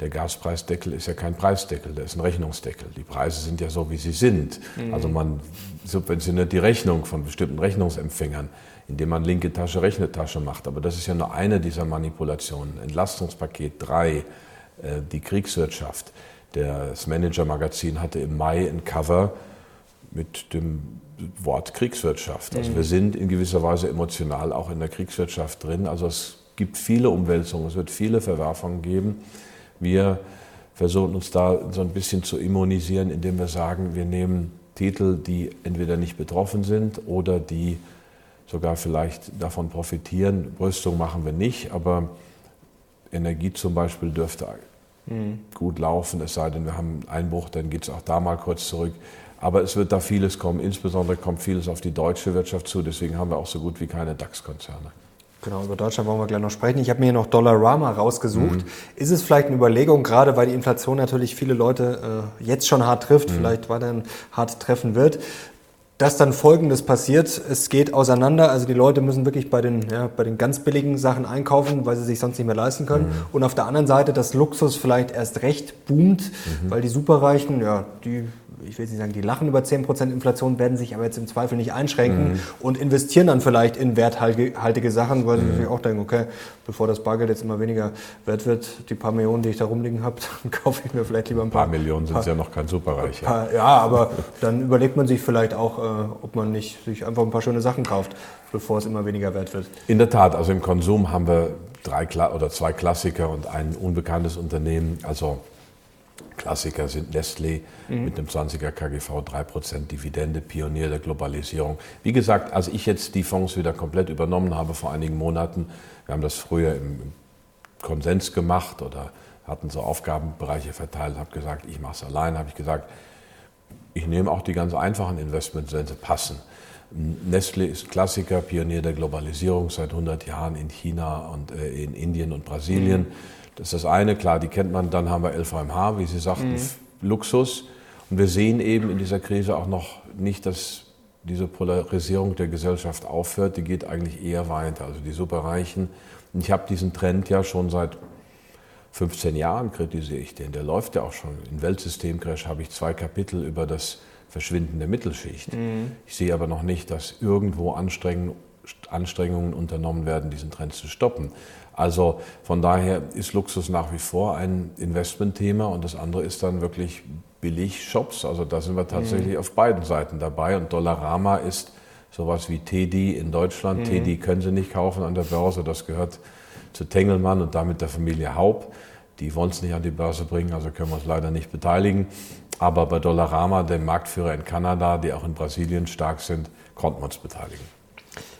der Gaspreisdeckel ist ja kein Preisdeckel, der ist ein Rechnungsdeckel. Die Preise sind ja so, wie sie sind. Mhm. Also man subventioniert die Rechnung von bestimmten Rechnungsempfängern, indem man linke Tasche, rechte Tasche macht. Aber das ist ja nur eine dieser Manipulationen. Entlastungspaket 3, äh, die Kriegswirtschaft. Das Manager-Magazin hatte im Mai ein Cover mit dem Wort Kriegswirtschaft. Also wir sind in gewisser Weise emotional auch in der Kriegswirtschaft drin. Also es gibt viele Umwälzungen, es wird viele Verwerfungen geben. Wir versuchen uns da so ein bisschen zu immunisieren, indem wir sagen, wir nehmen Titel, die entweder nicht betroffen sind oder die sogar vielleicht davon profitieren. Rüstung machen wir nicht, aber Energie zum Beispiel dürfte mhm. gut laufen, es sei denn, wir haben einen Einbruch, dann geht es auch da mal kurz zurück. Aber es wird da vieles kommen. Insbesondere kommt vieles auf die deutsche Wirtschaft zu. Deswegen haben wir auch so gut wie keine DAX-Konzerne. Genau, über Deutschland wollen wir gleich noch sprechen. Ich habe mir hier noch Dollarama rausgesucht. Mhm. Ist es vielleicht eine Überlegung, gerade weil die Inflation natürlich viele Leute äh, jetzt schon hart trifft, mhm. vielleicht weiterhin hart treffen wird, dass dann Folgendes passiert. Es geht auseinander. Also die Leute müssen wirklich bei den, ja, bei den ganz billigen Sachen einkaufen, weil sie sich sonst nicht mehr leisten können. Mhm. Und auf der anderen Seite, dass Luxus vielleicht erst recht boomt, mhm. weil die Superreichen, ja, die ich will nicht sagen, die lachen über 10% Inflation, werden sich aber jetzt im Zweifel nicht einschränken mhm. und investieren dann vielleicht in werthaltige Sachen, weil mhm. sie natürlich auch denken, okay, bevor das Bargeld jetzt immer weniger wert wird, die paar Millionen, die ich da rumliegen habe, dann kaufe ich mir vielleicht lieber ein paar. Ein paar Millionen sind ja noch kein Superreich. Paar, ja, aber dann überlegt man sich vielleicht auch, äh, ob man nicht sich einfach ein paar schöne Sachen kauft, bevor es immer weniger wert wird. In der Tat, also im Konsum haben wir drei oder zwei Klassiker und ein unbekanntes Unternehmen. Also Klassiker sind Nestlé mhm. mit einem 20er KGV, 3% Dividende, Pionier der Globalisierung. Wie gesagt, als ich jetzt die Fonds wieder komplett übernommen habe vor einigen Monaten, wir haben das früher im Konsens gemacht oder hatten so Aufgabenbereiche verteilt, habe gesagt, ich mache es allein, habe ich gesagt, ich nehme auch die ganz einfachen Investments, wenn sie passen. Nestlé ist Klassiker, Pionier der Globalisierung seit 100 Jahren in China und äh, in Indien und Brasilien. Mhm das ist das eine, klar, die kennt man. Dann haben wir LVMH, wie Sie sagten, mhm. Luxus. Und wir sehen eben in dieser Krise auch noch nicht, dass diese Polarisierung der Gesellschaft aufhört. Die geht eigentlich eher weiter. Also die Superreichen. Und ich habe diesen Trend ja schon seit 15 Jahren kritisiere ich den. Der läuft ja auch schon. In Weltsystemcrash habe ich zwei Kapitel über das Verschwinden der Mittelschicht. Mhm. Ich sehe aber noch nicht, dass irgendwo Anstrengungen unternommen werden, diesen Trend zu stoppen. Also von daher ist Luxus nach wie vor ein Investmentthema und das andere ist dann wirklich Billig-Shops. Also da sind wir tatsächlich mhm. auf beiden Seiten dabei und Dollarama ist sowas wie Teddy in Deutschland. Mhm. Teddy können Sie nicht kaufen an der Börse, das gehört zu Tengelmann und damit der Familie Haub. Die wollen es nicht an die Börse bringen, also können wir uns leider nicht beteiligen. Aber bei Dollarama, dem Marktführer in Kanada, die auch in Brasilien stark sind, konnten wir uns beteiligen.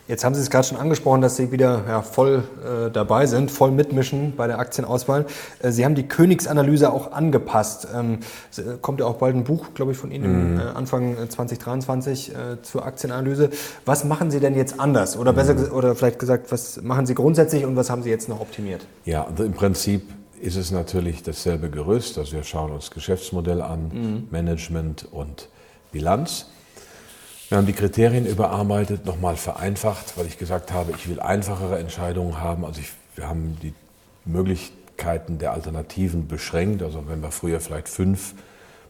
Jetzt haben Sie es gerade schon angesprochen, dass Sie wieder ja, voll äh, dabei sind, voll mitmischen bei der Aktienauswahl. Äh, Sie haben die Königsanalyse auch angepasst. Ähm, äh, kommt ja auch bald ein Buch, glaube ich, von Ihnen mhm. äh, Anfang 2023 äh, zur Aktienanalyse. Was machen Sie denn jetzt anders? Oder besser mhm. oder vielleicht gesagt, was machen Sie grundsätzlich und was haben Sie jetzt noch optimiert? Ja, also im Prinzip ist es natürlich dasselbe Gerüst. Also wir schauen uns Geschäftsmodell an, mhm. Management und Bilanz. Wir haben die Kriterien überarbeitet, nochmal vereinfacht, weil ich gesagt habe, ich will einfachere Entscheidungen haben. Also ich, wir haben die Möglichkeiten der Alternativen beschränkt. Also wenn wir früher vielleicht fünf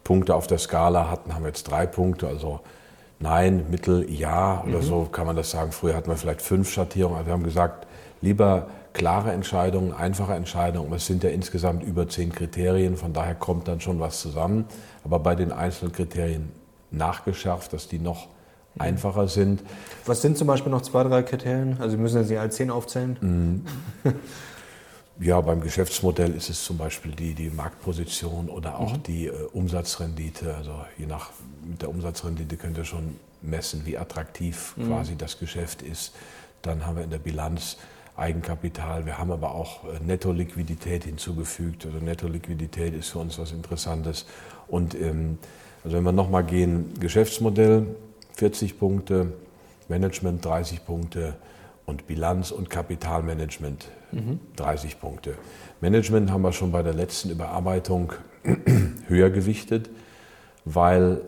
Punkte auf der Skala hatten, haben wir jetzt drei Punkte. Also Nein, Mittel, Ja oder mhm. so kann man das sagen. Früher hatten wir vielleicht fünf Schattierungen. Also wir haben gesagt, lieber klare Entscheidungen, einfache Entscheidungen. Es sind ja insgesamt über zehn Kriterien, von daher kommt dann schon was zusammen. Aber bei den einzelnen Kriterien nachgeschärft, dass die noch einfacher sind. Was sind zum Beispiel noch zwei, drei Kriterien? Also müssen Sie sie als zehn aufzählen? Mhm. Ja, beim Geschäftsmodell ist es zum Beispiel die, die Marktposition oder auch mhm. die äh, Umsatzrendite. Also je nach mit der Umsatzrendite könnt ihr schon messen, wie attraktiv mhm. quasi das Geschäft ist. Dann haben wir in der Bilanz Eigenkapital. Wir haben aber auch äh, Netto-Liquidität hinzugefügt. Also Netto-Liquidität ist für uns was Interessantes. Und ähm, also wenn wir nochmal gehen, Geschäftsmodell, 40 Punkte, Management 30 Punkte und Bilanz und Kapitalmanagement mhm. 30 Punkte. Management haben wir schon bei der letzten Überarbeitung höher gewichtet, weil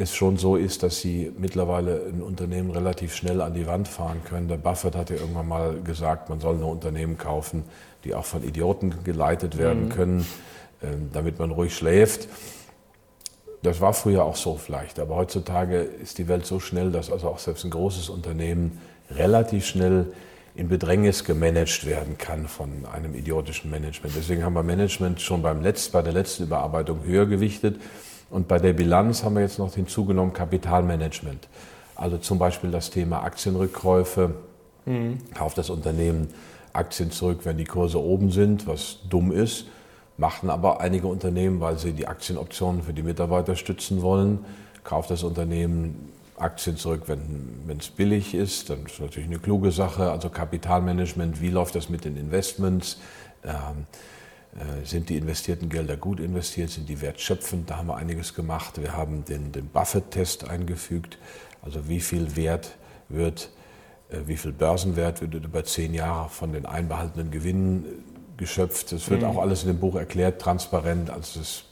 es schon so ist, dass sie mittlerweile ein Unternehmen relativ schnell an die Wand fahren können. Der Buffett hat ja irgendwann mal gesagt, man soll nur Unternehmen kaufen, die auch von Idioten geleitet werden mhm. können, ähm, damit man ruhig schläft. Das war früher auch so vielleicht, aber heutzutage ist die Welt so schnell, dass also auch selbst ein großes Unternehmen relativ schnell in Bedrängnis gemanagt werden kann von einem idiotischen Management. Deswegen haben wir Management schon beim Letzt, bei der letzten Überarbeitung höher gewichtet und bei der Bilanz haben wir jetzt noch hinzugenommen Kapitalmanagement. Also zum Beispiel das Thema Aktienrückkäufe. Mhm. Kauft das Unternehmen Aktien zurück, wenn die Kurse oben sind, was dumm ist Machten aber einige Unternehmen, weil sie die Aktienoptionen für die Mitarbeiter stützen wollen, kauft das Unternehmen Aktien zurück, wenn es billig ist. Dann ist natürlich eine kluge Sache. Also Kapitalmanagement, wie läuft das mit den Investments? Ähm, äh, sind die investierten Gelder gut investiert? Sind die wertschöpfend? Da haben wir einiges gemacht. Wir haben den, den Buffett-Test eingefügt. Also wie viel Wert wird äh, wie viel Börsenwert wird über zehn Jahre von den einbehaltenen Gewinnen geschöpft. Das wird mhm. auch alles in dem Buch erklärt, transparent. Also es,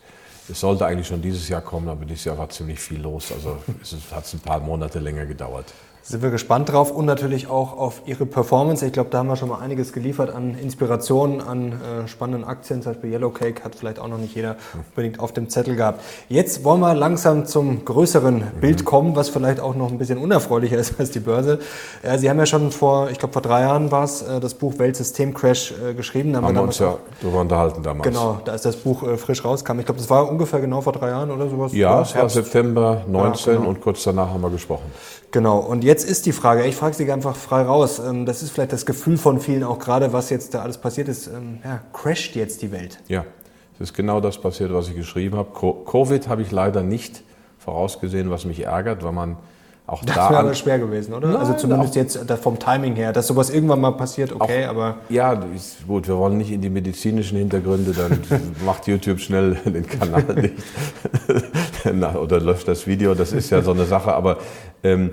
es, sollte eigentlich schon dieses Jahr kommen, aber dieses Jahr war ziemlich viel los. Also es hat ein paar Monate länger gedauert sind wir gespannt drauf und natürlich auch auf Ihre Performance. Ich glaube, da haben wir schon mal einiges geliefert an Inspirationen, an äh, spannenden Aktien. Zum Beispiel Yellowcake hat vielleicht auch noch nicht jeder unbedingt auf dem Zettel gehabt. Jetzt wollen wir langsam zum größeren mhm. Bild kommen, was vielleicht auch noch ein bisschen unerfreulicher ist als die Börse. Äh, Sie haben ja schon vor, ich glaube vor drei Jahren war es, äh, das Buch Weltsystemcrash äh, geschrieben. Da haben, haben wir uns ja darüber unterhalten damals. Genau, da ist das Buch äh, frisch rauskam. Ich glaube, das war ungefähr genau vor drei Jahren oder sowas. Ja, es war September 19 ja, genau. und kurz danach haben wir gesprochen. Genau, und jetzt ist die Frage, ich frage Sie einfach frei raus, ähm, das ist vielleicht das Gefühl von vielen auch gerade, was jetzt da alles passiert ist, ähm, ja, crasht jetzt die Welt? Ja, es ist genau das passiert, was ich geschrieben habe. Covid habe ich leider nicht vorausgesehen, was mich ärgert, weil man auch das da. Das wäre schwer gewesen, oder? Nein, also zumindest jetzt vom Timing her, dass sowas irgendwann mal passiert, okay, auch, aber. Ja, ist gut, wir wollen nicht in die medizinischen Hintergründe, dann macht YouTube schnell den Kanal nicht. oder löscht das Video, das ist ja so eine Sache, aber ähm,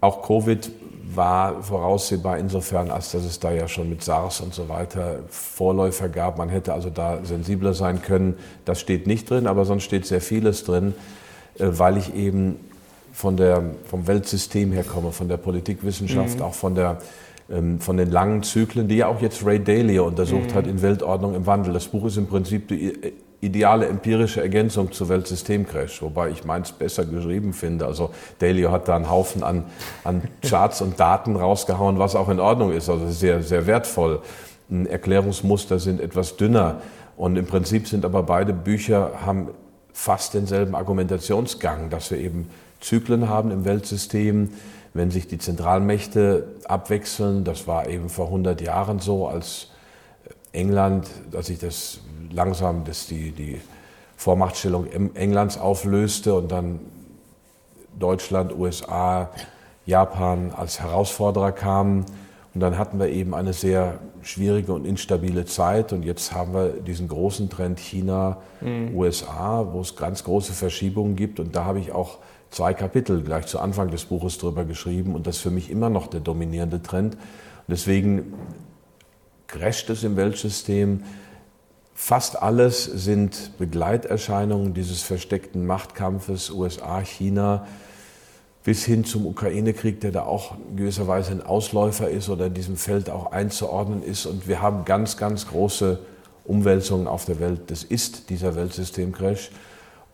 auch Covid war voraussehbar insofern, als dass es da ja schon mit SARS und so weiter Vorläufer gab. Man hätte also da sensibler sein können. Das steht nicht drin, aber sonst steht sehr vieles drin, äh, weil ich eben von der, vom Weltsystem her komme, von der Politikwissenschaft, mhm. auch von, der, ähm, von den langen Zyklen, die ja auch jetzt Ray Dalio untersucht mhm. hat in Weltordnung im Wandel. Das Buch ist im Prinzip die ideale empirische Ergänzung zu Weltsystemcrash, wobei ich meins besser geschrieben finde. Also Dalio hat da einen Haufen an, an Charts und Daten rausgehauen, was auch in Ordnung ist, also sehr, sehr wertvoll. Erklärungsmuster sind etwas dünner und im Prinzip sind aber beide Bücher haben fast denselben Argumentationsgang, dass wir eben Zyklen haben im Weltsystem, wenn sich die Zentralmächte abwechseln. Das war eben vor 100 Jahren so, als England, als sich das langsam das die, die Vormachtstellung Englands auflöste und dann Deutschland, USA, Japan als Herausforderer kamen. Und dann hatten wir eben eine sehr schwierige und instabile Zeit. Und jetzt haben wir diesen großen Trend China, mhm. USA, wo es ganz große Verschiebungen gibt. Und da habe ich auch zwei Kapitel gleich zu Anfang des Buches drüber geschrieben und das ist für mich immer noch der dominierende Trend. Und deswegen crasht es im Weltsystem. Fast alles sind Begleiterscheinungen dieses versteckten Machtkampfes USA, China, bis hin zum Ukraine-Krieg, der da auch in gewisser Weise ein Ausläufer ist oder in diesem Feld auch einzuordnen ist. Und wir haben ganz, ganz große Umwälzungen auf der Welt. Das ist dieser Weltsystemcrash.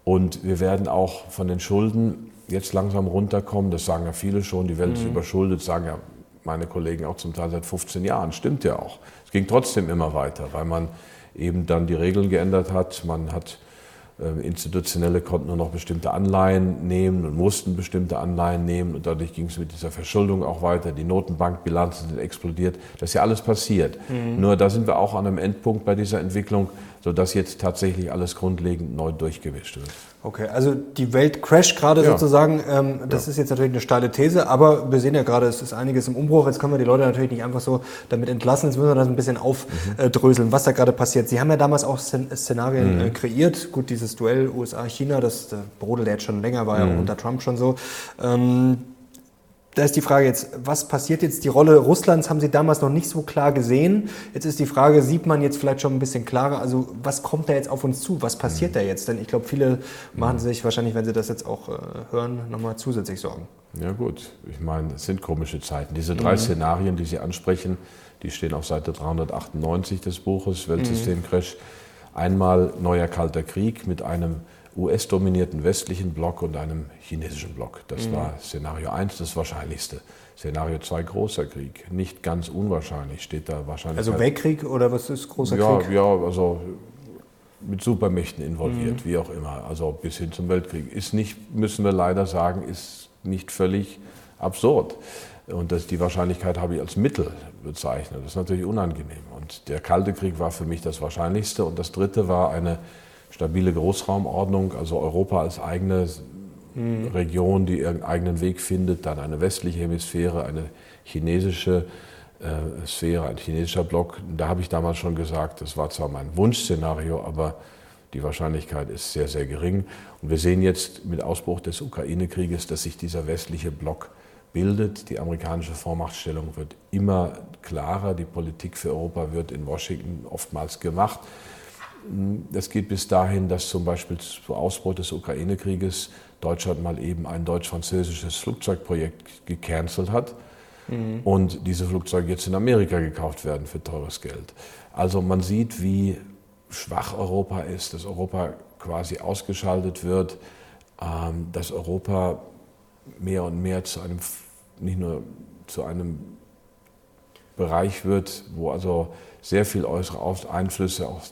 Und wir werden auch von den Schulden jetzt langsam runterkommen. Das sagen ja viele schon. Die Welt ist mhm. überschuldet, sagen ja meine Kollegen auch zum Teil seit 15 Jahren. Stimmt ja auch. Es ging trotzdem immer weiter, weil man eben dann die Regeln geändert hat. Man hat äh, institutionelle konnten nur noch bestimmte Anleihen nehmen und mussten bestimmte Anleihen nehmen und dadurch ging es mit dieser Verschuldung auch weiter. Die Notenbankbilanzen sind explodiert. Das ist ja alles passiert. Mhm. Nur da sind wir auch an einem Endpunkt bei dieser Entwicklung, sodass jetzt tatsächlich alles grundlegend neu durchgewischt wird. Okay, also die Welt crasht gerade ja. sozusagen. Ähm, das ja. ist jetzt natürlich eine steile These, aber wir sehen ja gerade, es ist einiges im Umbruch. Jetzt können wir die Leute natürlich nicht einfach so damit entlassen. Jetzt müssen wir das ein bisschen aufdröseln, mhm. was da gerade passiert. Sie haben ja damals auch Szenarien mhm. äh, kreiert. Gut, dieses Duell USA-China, das äh, brodelt jetzt schon länger, war mhm. ja unter Trump schon so. Ähm, da ist die Frage jetzt, was passiert jetzt? Die Rolle Russlands haben Sie damals noch nicht so klar gesehen. Jetzt ist die Frage, sieht man jetzt vielleicht schon ein bisschen klarer? Also was kommt da jetzt auf uns zu? Was passiert da jetzt? Denn ich glaube, viele machen sich wahrscheinlich, wenn sie das jetzt auch äh, hören, nochmal zusätzlich Sorgen. Ja gut, ich meine, es sind komische Zeiten. Diese drei mhm. Szenarien, die Sie ansprechen, die stehen auf Seite 398 des Buches Weltsystemcrash. Mhm. Einmal neuer kalter Krieg mit einem US-dominierten westlichen Block und einem chinesischen Block. Das mhm. war Szenario 1, das Wahrscheinlichste. Szenario 2, großer Krieg. Nicht ganz unwahrscheinlich, steht da wahrscheinlich. Also Weltkrieg oder was ist großer ja, Krieg? Ja, also mit Supermächten involviert, mhm. wie auch immer. Also bis hin zum Weltkrieg. Ist nicht, müssen wir leider sagen, ist nicht völlig absurd. Und das, die Wahrscheinlichkeit habe ich als Mittel bezeichnet. Das ist natürlich unangenehm. Und der Kalte Krieg war für mich das Wahrscheinlichste. Und das Dritte war eine stabile Großraumordnung, also Europa als eigene mhm. Region, die ihren eigenen Weg findet, dann eine westliche Hemisphäre, eine chinesische äh, Sphäre, ein chinesischer Block. Da habe ich damals schon gesagt, das war zwar mein Wunschszenario, aber die Wahrscheinlichkeit ist sehr, sehr gering. Und wir sehen jetzt mit Ausbruch des Ukraine-Krieges, dass sich dieser westliche Block bildet. Die amerikanische Vormachtstellung wird immer klarer. Die Politik für Europa wird in Washington oftmals gemacht. Das geht bis dahin, dass zum Beispiel zu Ausbruch des Ukraine-Krieges Deutschland mal eben ein deutsch-französisches Flugzeugprojekt gecancelt hat mhm. und diese Flugzeuge jetzt in Amerika gekauft werden für teures Geld. Also man sieht, wie schwach Europa ist, dass Europa quasi ausgeschaltet wird, ähm, dass Europa mehr und mehr zu einem, nicht nur zu einem Bereich wird, wo also sehr viel äußere Einflüsse, auch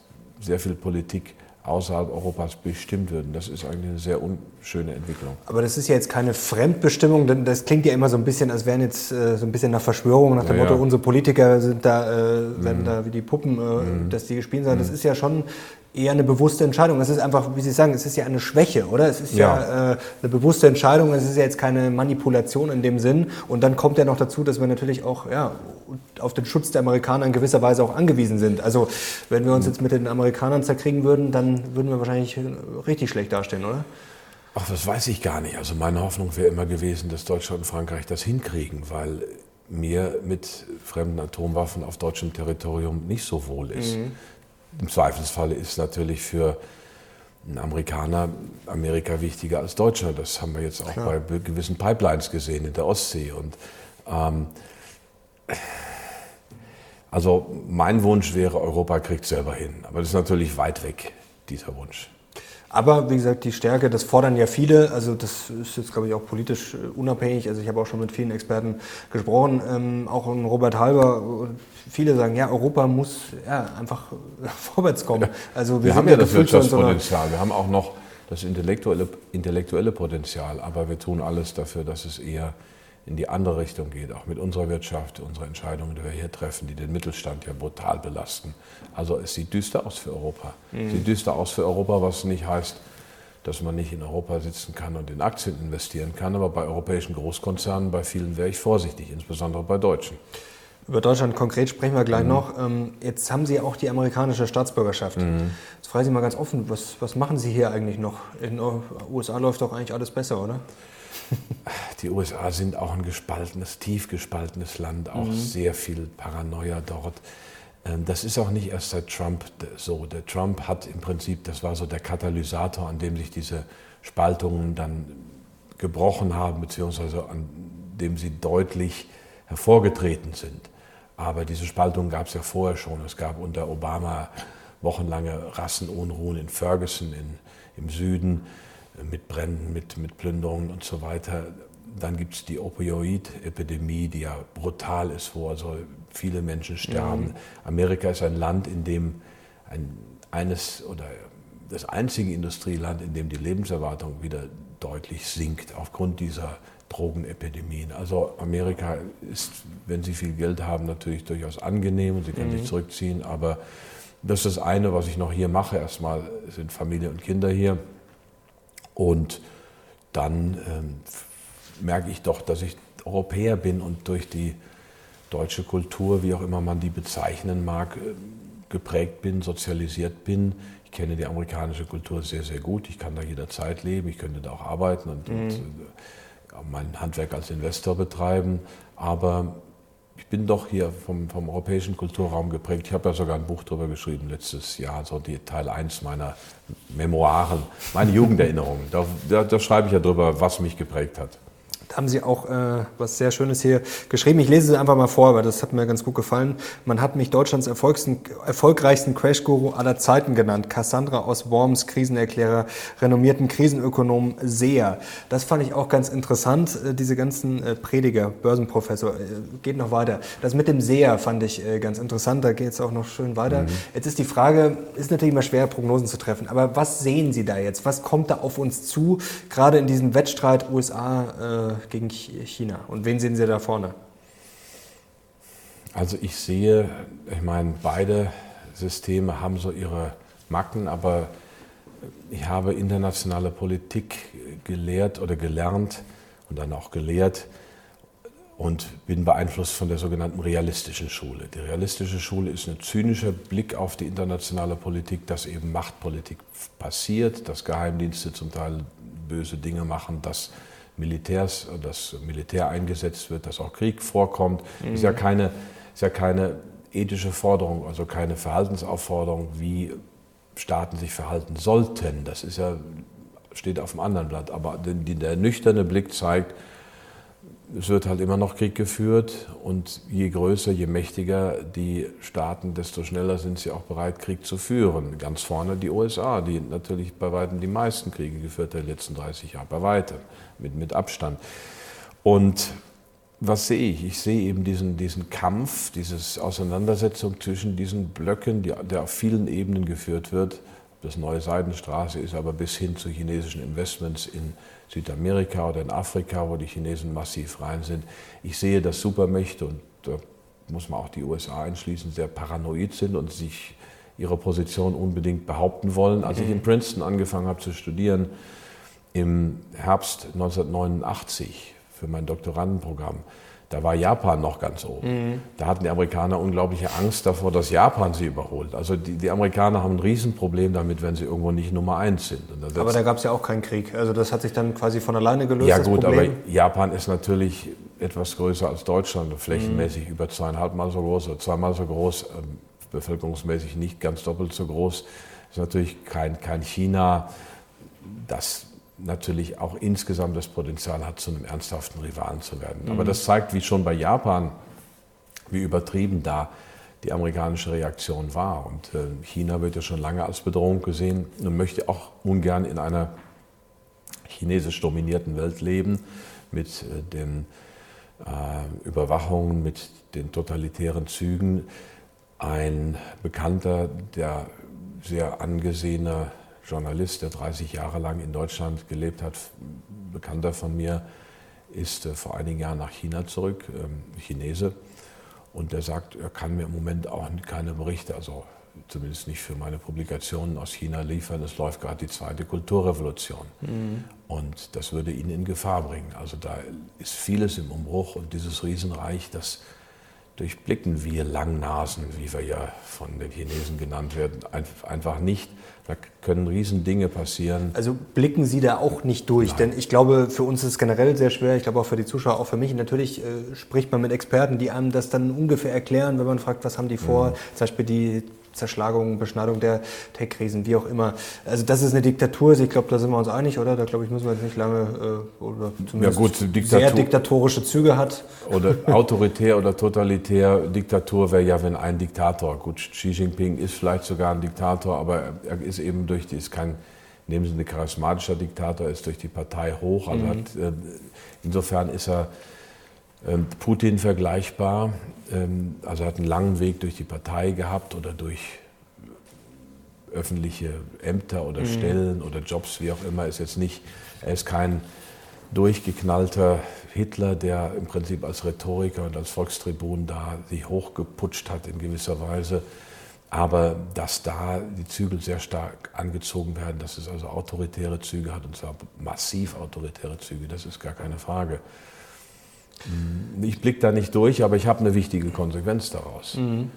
sehr viel Politik außerhalb Europas bestimmt würden. Das ist eigentlich eine sehr unschöne Entwicklung. Aber das ist ja jetzt keine Fremdbestimmung, denn das klingt ja immer so ein bisschen, als wären jetzt äh, so ein bisschen nach Verschwörung, nach dem ja, Motto, ja. unsere Politiker sind da, äh, werden mhm. da wie die Puppen, äh, mhm. dass die gespielt sind. Das mhm. ist ja schon eher eine bewusste Entscheidung. Es ist einfach, wie Sie sagen, es ist ja eine Schwäche, oder? Es ist ja, ja äh, eine bewusste Entscheidung, es ist ja jetzt keine Manipulation in dem Sinn. Und dann kommt ja noch dazu, dass wir natürlich auch ja, auf den Schutz der Amerikaner in gewisser Weise auch angewiesen sind. Also wenn wir uns jetzt mit den Amerikanern zerkriegen würden, dann würden wir wahrscheinlich richtig schlecht dastehen, oder? Ach, das weiß ich gar nicht. Also meine Hoffnung wäre immer gewesen, dass Deutschland und Frankreich das hinkriegen, weil mir mit fremden Atomwaffen auf deutschem Territorium nicht so wohl ist. Mhm. Im Zweifelsfalle ist natürlich für einen Amerikaner Amerika wichtiger als Deutschland. Das haben wir jetzt auch Klar. bei gewissen Pipelines gesehen in der Ostsee. Und ähm, also mein Wunsch wäre, Europa kriegt selber hin. Aber das ist natürlich weit weg, dieser Wunsch. Aber wie gesagt, die Stärke, das fordern ja viele. Also das ist jetzt, glaube ich, auch politisch äh, unabhängig. Also ich habe auch schon mit vielen Experten gesprochen, ähm, auch in Robert Halber. Viele sagen, ja, Europa muss ja, einfach vorwärts kommen. Also wir, wir haben ja das Wirtschaftspotenzial. Wir haben auch noch das intellektuelle, intellektuelle Potenzial. Aber wir tun alles dafür, dass es eher in die andere Richtung geht, auch mit unserer Wirtschaft, unsere Entscheidungen, die wir hier treffen, die den Mittelstand ja brutal belasten. Also es sieht düster aus für Europa. Mhm. Es sieht düster aus für Europa, was nicht heißt, dass man nicht in Europa sitzen kann und in Aktien investieren kann, aber bei europäischen Großkonzernen, bei vielen wäre ich vorsichtig, insbesondere bei Deutschen. Über Deutschland konkret sprechen wir gleich mhm. noch. Ähm, jetzt haben Sie auch die amerikanische Staatsbürgerschaft. Mhm. Jetzt frage ich Sie mal ganz offen, was, was machen Sie hier eigentlich noch? In den USA läuft doch eigentlich alles besser, oder? Die USA sind auch ein gespaltenes, tief gespaltenes Land, auch mhm. sehr viel Paranoia dort. Ähm, das ist auch nicht erst seit Trump so. Der Trump hat im Prinzip, das war so der Katalysator, an dem sich diese Spaltungen dann gebrochen haben, beziehungsweise an dem sie deutlich hervorgetreten sind. Aber diese Spaltung gab es ja vorher schon. Es gab unter Obama wochenlange Rassenunruhen in Ferguson in, im Süden mit Bränden, mit, mit Plünderungen und so weiter. Dann gibt es die Opioid-Epidemie, die ja brutal ist, wo also viele Menschen sterben. Mhm. Amerika ist ein Land, in dem ein, eines oder das einzige Industrieland, in dem die Lebenserwartung wieder deutlich sinkt aufgrund dieser Drogenepidemien. Also Amerika ist, wenn Sie viel Geld haben, natürlich durchaus angenehm und Sie können mhm. sich zurückziehen, aber das ist das eine, was ich noch hier mache. Erstmal sind Familie und Kinder hier. Und dann ähm, merke ich doch, dass ich Europäer bin und durch die deutsche Kultur, wie auch immer man die bezeichnen mag, äh, geprägt bin, sozialisiert bin. Ich kenne die amerikanische Kultur sehr, sehr gut. Ich kann da jederzeit leben, ich könnte da auch arbeiten und, mhm. und äh, mein Handwerk als Investor betreiben. Aber ich bin doch hier vom, vom europäischen Kulturraum geprägt. Ich habe ja sogar ein Buch darüber geschrieben letztes Jahr, so die Teil 1 meiner Memoiren, meine Jugenderinnerungen. Da, da, da schreibe ich ja drüber, was mich geprägt hat. Haben Sie auch äh, was sehr Schönes hier geschrieben. Ich lese es einfach mal vor, weil das hat mir ganz gut gefallen. Man hat mich Deutschlands erfolgreichsten Crash-Guru aller Zeiten genannt. Cassandra aus Worms, Krisenerklärer, renommierten Krisenökonom Seher. Das fand ich auch ganz interessant, äh, diese ganzen äh, Prediger, Börsenprofessor. Äh, geht noch weiter. Das mit dem Seher fand ich äh, ganz interessant. Da geht es auch noch schön weiter. Mhm. Jetzt ist die Frage, ist natürlich immer schwer, Prognosen zu treffen. Aber was sehen Sie da jetzt? Was kommt da auf uns zu? Gerade in diesem Wettstreit USA, äh, gegen China? Und wen sehen Sie da vorne? Also ich sehe, ich meine, beide Systeme haben so ihre Macken, aber ich habe internationale Politik gelehrt oder gelernt und dann auch gelehrt und bin beeinflusst von der sogenannten realistischen Schule. Die realistische Schule ist ein zynischer Blick auf die internationale Politik, dass eben Machtpolitik passiert, dass Geheimdienste zum Teil böse Dinge machen, dass Militärs, dass Militär eingesetzt wird, dass auch Krieg vorkommt. Mhm. Ist ja keine, ist ja keine ethische Forderung, also keine Verhaltensaufforderung, wie Staaten sich verhalten sollten. Das ist ja, steht auf dem anderen Blatt. Aber der nüchterne Blick zeigt, es wird halt immer noch Krieg geführt und je größer, je mächtiger die Staaten, desto schneller sind sie auch bereit, Krieg zu führen. Ganz vorne die USA, die natürlich bei weitem die meisten Kriege geführt hat in den letzten 30 Jahren, bei weitem, mit, mit Abstand. Und was sehe ich? Ich sehe eben diesen, diesen Kampf, diese Auseinandersetzung zwischen diesen Blöcken, die, der auf vielen Ebenen geführt wird. Das neue Seidenstraße ist, aber bis hin zu chinesischen Investments in Südamerika oder in Afrika, wo die Chinesen massiv rein sind. Ich sehe, dass Supermächte, und da muss man auch die USA einschließen, sehr paranoid sind und sich ihre Position unbedingt behaupten wollen. Als ich in Princeton angefangen habe zu studieren, im Herbst 1989 für mein Doktorandenprogramm, da war Japan noch ganz oben. Mhm. Da hatten die Amerikaner unglaubliche Angst davor, dass Japan sie überholt. Also die, die Amerikaner haben ein Riesenproblem damit, wenn sie irgendwo nicht Nummer eins sind. aber da gab es ja auch keinen Krieg. Also das hat sich dann quasi von alleine gelöst. Ja gut, aber Japan ist natürlich etwas größer als Deutschland, flächenmäßig mhm. über zweieinhalb Mal so groß oder zweimal so groß, äh, bevölkerungsmäßig nicht ganz doppelt so groß. Ist natürlich kein, kein China, das natürlich auch insgesamt das Potenzial hat, zu einem ernsthaften Rivalen zu werden. Mhm. Aber das zeigt, wie schon bei Japan, wie übertrieben da die amerikanische Reaktion war. Und äh, China wird ja schon lange als Bedrohung gesehen und möchte auch ungern in einer chinesisch dominierten Welt leben mit äh, den äh, Überwachungen, mit den totalitären Zügen. Ein Bekannter, der sehr angesehener Journalist, der 30 Jahre lang in Deutschland gelebt hat, Bekannter von mir, ist äh, vor einigen Jahren nach China zurück, ähm, Chinese. Und der sagt, er kann mir im Moment auch keine Berichte, also zumindest nicht für meine Publikationen aus China liefern. Es läuft gerade die zweite Kulturrevolution. Mhm. Und das würde ihn in Gefahr bringen. Also da ist vieles im Umbruch und dieses Riesenreich, das durchblicken wir Langnasen, wie wir ja von den Chinesen genannt werden, einfach nicht. Da können Riesendinge passieren. Also blicken Sie da auch nicht durch, Nein. denn ich glaube, für uns ist es generell sehr schwer, ich glaube auch für die Zuschauer, auch für mich. Natürlich äh, spricht man mit Experten, die einem das dann ungefähr erklären, wenn man fragt, was haben die vor. Mhm. Zum Beispiel die Zerschlagung, Beschneidung der Tech-Krisen, wie auch immer. Also das ist eine Diktatur, ich glaube, da sind wir uns einig, oder? Da glaube ich, müssen wir jetzt nicht lange äh, oder zumindest ja gut, Diktatur, sehr diktatorische Züge hat. Oder autoritär oder totalitär. Diktatur wäre ja, wenn ein Diktator, gut, Xi Jinping ist vielleicht sogar ein Diktator, aber er ist eben durch, die ist kein, in dem Sinne charismatischer Diktator, ist durch die Partei hoch. Also mhm. hat, äh, insofern ist er Putin vergleichbar. Ähm, also er hat einen langen Weg durch die Partei gehabt oder durch öffentliche Ämter oder mhm. Stellen oder Jobs, wie auch immer, ist jetzt nicht, er ist kein durchgeknallter Hitler, der im Prinzip als Rhetoriker und als Volkstribun da sich hochgeputscht hat in gewisser Weise. Aber dass da die Zügel sehr stark angezogen werden, dass es also autoritäre Züge hat, und zwar massiv autoritäre Züge, das ist gar keine Frage. Ich blicke da nicht durch, aber ich habe eine wichtige Konsequenz daraus. Mhm.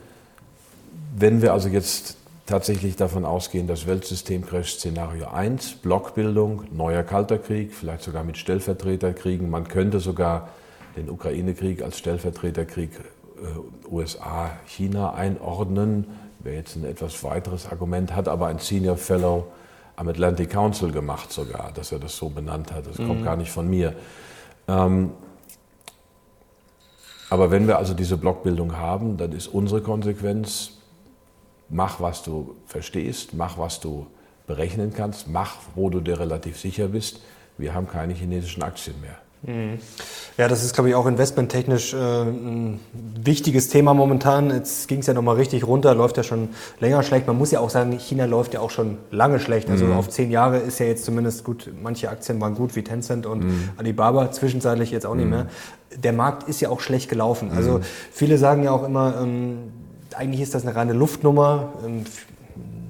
Wenn wir also jetzt tatsächlich davon ausgehen, dass Weltsystem-Crash-Szenario 1, Blockbildung, neuer Kalter Krieg, vielleicht sogar mit Stellvertreterkriegen, man könnte sogar den Ukraine-Krieg als Stellvertreterkrieg äh, USA-China einordnen, wäre jetzt ein etwas weiteres Argument, hat aber ein Senior Fellow am Atlantic Council gemacht sogar, dass er das so benannt hat. Das mhm. kommt gar nicht von mir. Ähm, aber wenn wir also diese Blockbildung haben, dann ist unsere Konsequenz, mach, was du verstehst, mach, was du berechnen kannst, mach, wo du dir relativ sicher bist. Wir haben keine chinesischen Aktien mehr. Ja, das ist, glaube ich, auch investmenttechnisch äh, ein wichtiges Thema momentan. Jetzt ging es ja nochmal richtig runter, läuft ja schon länger schlecht. Man muss ja auch sagen, China läuft ja auch schon lange schlecht. Also mhm. auf zehn Jahre ist ja jetzt zumindest gut, manche Aktien waren gut, wie Tencent und mhm. Alibaba, zwischenzeitlich jetzt auch nicht mhm. mehr. Der Markt ist ja auch schlecht gelaufen. Also mhm. viele sagen ja auch immer, ähm, eigentlich ist das eine reine Luftnummer. Ähm,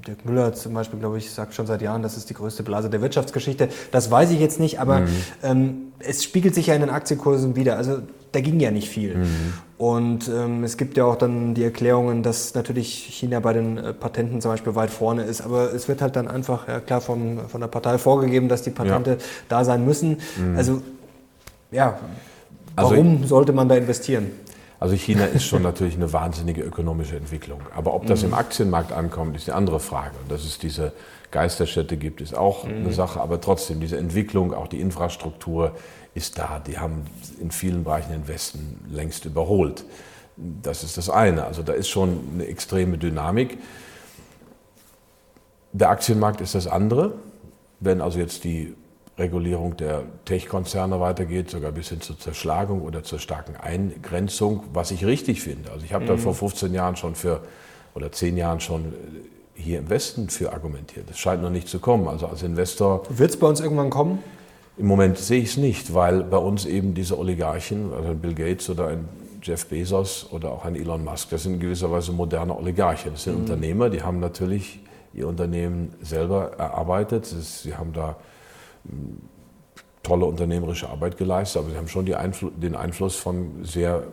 Dirk Müller zum Beispiel, glaube ich, sagt schon seit Jahren, das ist die größte Blase der Wirtschaftsgeschichte. Das weiß ich jetzt nicht, aber mhm. ähm, es spiegelt sich ja in den Aktienkursen wieder. Also da ging ja nicht viel. Mhm. Und ähm, es gibt ja auch dann die Erklärungen, dass natürlich China bei den äh, Patenten zum Beispiel weit vorne ist. Aber es wird halt dann einfach, ja klar, von, von der Partei vorgegeben, dass die Patente ja. da sein müssen. Mhm. Also ja, also warum also, sollte man da investieren? Also China ist schon natürlich eine wahnsinnige ökonomische Entwicklung. Aber ob das mhm. im Aktienmarkt ankommt, ist eine andere Frage. Und dass es diese Geisterstädte gibt, ist auch mhm. eine Sache. Aber trotzdem, diese Entwicklung, auch die Infrastruktur ist da. Die haben in vielen Bereichen den Westen längst überholt. Das ist das eine. Also da ist schon eine extreme Dynamik. Der Aktienmarkt ist das andere. Wenn also jetzt die Regulierung der Tech-Konzerne weitergeht, sogar bis hin zur Zerschlagung oder zur starken Eingrenzung, was ich richtig finde. Also ich habe mhm. da vor 15 Jahren schon für oder 10 Jahren schon äh, hier im Westen für argumentiert. Das scheint noch nicht zu kommen. Also als Investor. Wird es bei uns irgendwann kommen? Im Moment sehe ich es nicht, weil bei uns eben diese Oligarchen, also ein Bill Gates oder ein Jeff Bezos oder auch ein Elon Musk, das sind in gewisser Weise moderne Oligarchen. Das sind mhm. Unternehmer, die haben natürlich ihr Unternehmen selber erarbeitet. Sie haben da tolle unternehmerische Arbeit geleistet, aber sie haben schon Einfl den Einfluss von sehr,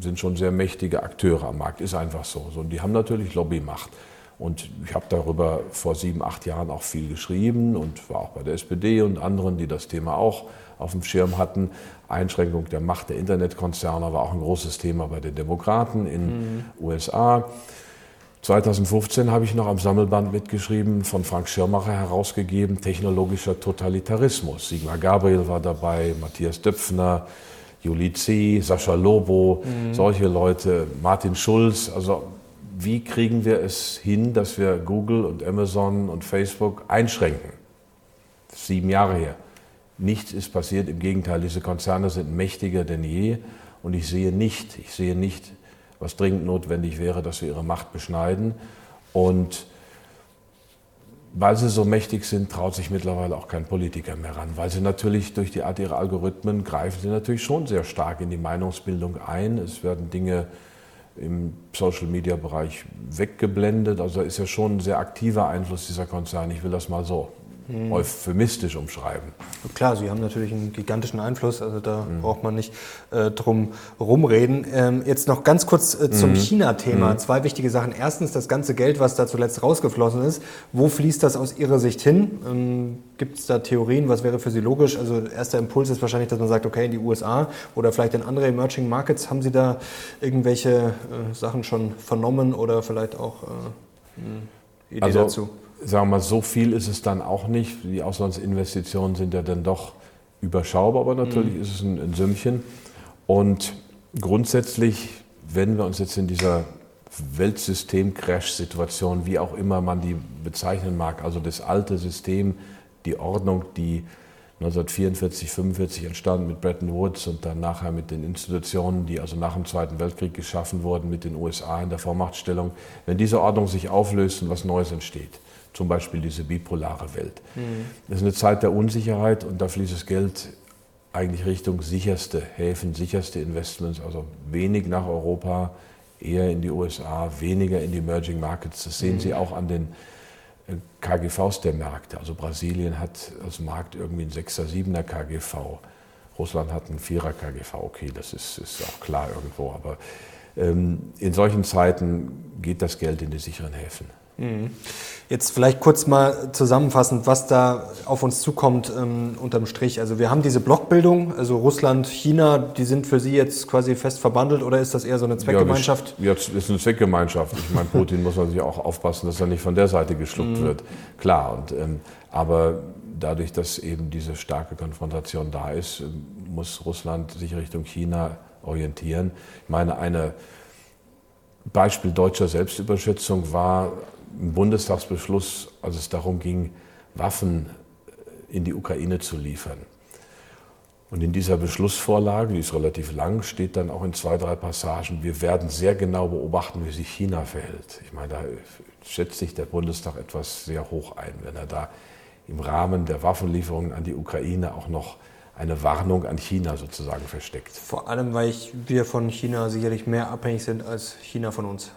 sind schon sehr mächtige Akteure am Markt, ist einfach so. so und die haben natürlich Lobbymacht. Und ich habe darüber vor sieben, acht Jahren auch viel geschrieben und war auch bei der SPD und anderen, die das Thema auch auf dem Schirm hatten. Einschränkung der Macht der Internetkonzerne war auch ein großes Thema bei den Demokraten in den mhm. USA. 2015 habe ich noch am Sammelband mitgeschrieben, von Frank Schirmacher herausgegeben, Technologischer Totalitarismus. Sigmar Gabriel war dabei, Matthias Döpfner, Juli C., Sascha Lobo, mhm. solche Leute, Martin Schulz. Also wie kriegen wir es hin, dass wir Google und Amazon und Facebook einschränken? Sieben Jahre her. Nichts ist passiert, im Gegenteil, diese Konzerne sind mächtiger denn je und ich sehe nicht, ich sehe nicht, was dringend notwendig wäre, dass wir ihre Macht beschneiden. Und weil sie so mächtig sind, traut sich mittlerweile auch kein Politiker mehr ran, weil sie natürlich durch die Art ihrer Algorithmen greifen sie natürlich schon sehr stark in die Meinungsbildung ein. Es werden Dinge im Social-Media-Bereich weggeblendet. Also ist ja schon ein sehr aktiver Einfluss dieser Konzerne. Ich will das mal so hm. euphemistisch umschreiben. Klar, Sie haben natürlich einen gigantischen Einfluss, also da mhm. braucht man nicht äh, drum rumreden. Ähm, jetzt noch ganz kurz äh, zum mhm. China-Thema. Mhm. Zwei wichtige Sachen. Erstens, das ganze Geld, was da zuletzt rausgeflossen ist, wo fließt das aus Ihrer Sicht hin? Ähm, Gibt es da Theorien? Was wäre für Sie logisch? Also erster Impuls ist wahrscheinlich, dass man sagt, okay, in die USA oder vielleicht in andere Emerging Markets. Haben Sie da irgendwelche äh, Sachen schon vernommen oder vielleicht auch äh, Idee also, dazu? Sagen wir mal, so viel ist es dann auch nicht. Die Auslandsinvestitionen sind ja dann doch überschaubar, aber natürlich mhm. ist es ein, ein Sümmchen. Und grundsätzlich, wenn wir uns jetzt in dieser Weltsystem-Crash-Situation, wie auch immer man die bezeichnen mag, also das alte System, die Ordnung, die 1944, 45 entstanden mit Bretton Woods und dann nachher mit den Institutionen, die also nach dem Zweiten Weltkrieg geschaffen wurden, mit den USA in der Vormachtstellung, wenn diese Ordnung sich auflöst und was Neues entsteht zum Beispiel diese bipolare Welt. Mhm. Das ist eine Zeit der Unsicherheit und da fließt das Geld eigentlich Richtung sicherste Häfen, sicherste Investments, also wenig nach Europa, eher in die USA, weniger in die Emerging Markets. Das sehen mhm. Sie auch an den äh, KGVs der Märkte. Also Brasilien hat als Markt irgendwie ein 6er, 7er KGV. Russland hat einen 4er KGV. Okay, das ist, ist auch klar irgendwo. Aber ähm, in solchen Zeiten geht das Geld in die sicheren Häfen. Mhm. Jetzt vielleicht kurz mal zusammenfassend, was da auf uns zukommt ähm, unterm Strich. Also wir haben diese Blockbildung, also Russland, China, die sind für Sie jetzt quasi fest verbandelt oder ist das eher so eine Zweckgemeinschaft? Ja, das ist eine Zweckgemeinschaft. Ich meine, Putin muss natürlich auch aufpassen, dass er nicht von der Seite geschluckt mhm. wird. Klar, und, ähm, aber dadurch, dass eben diese starke Konfrontation da ist, ähm, muss Russland sich Richtung China orientieren. Ich meine, eine Beispiel deutscher Selbstüberschätzung war im Bundestagsbeschluss, als es darum ging, Waffen in die Ukraine zu liefern. Und in dieser Beschlussvorlage, die ist relativ lang, steht dann auch in zwei, drei Passagen, wir werden sehr genau beobachten, wie sich China verhält. Ich meine, da schätzt sich der Bundestag etwas sehr hoch ein, wenn er da im Rahmen der Waffenlieferungen an die Ukraine auch noch eine Warnung an China sozusagen versteckt. Vor allem, weil wir von China sicherlich mehr abhängig sind als China von uns.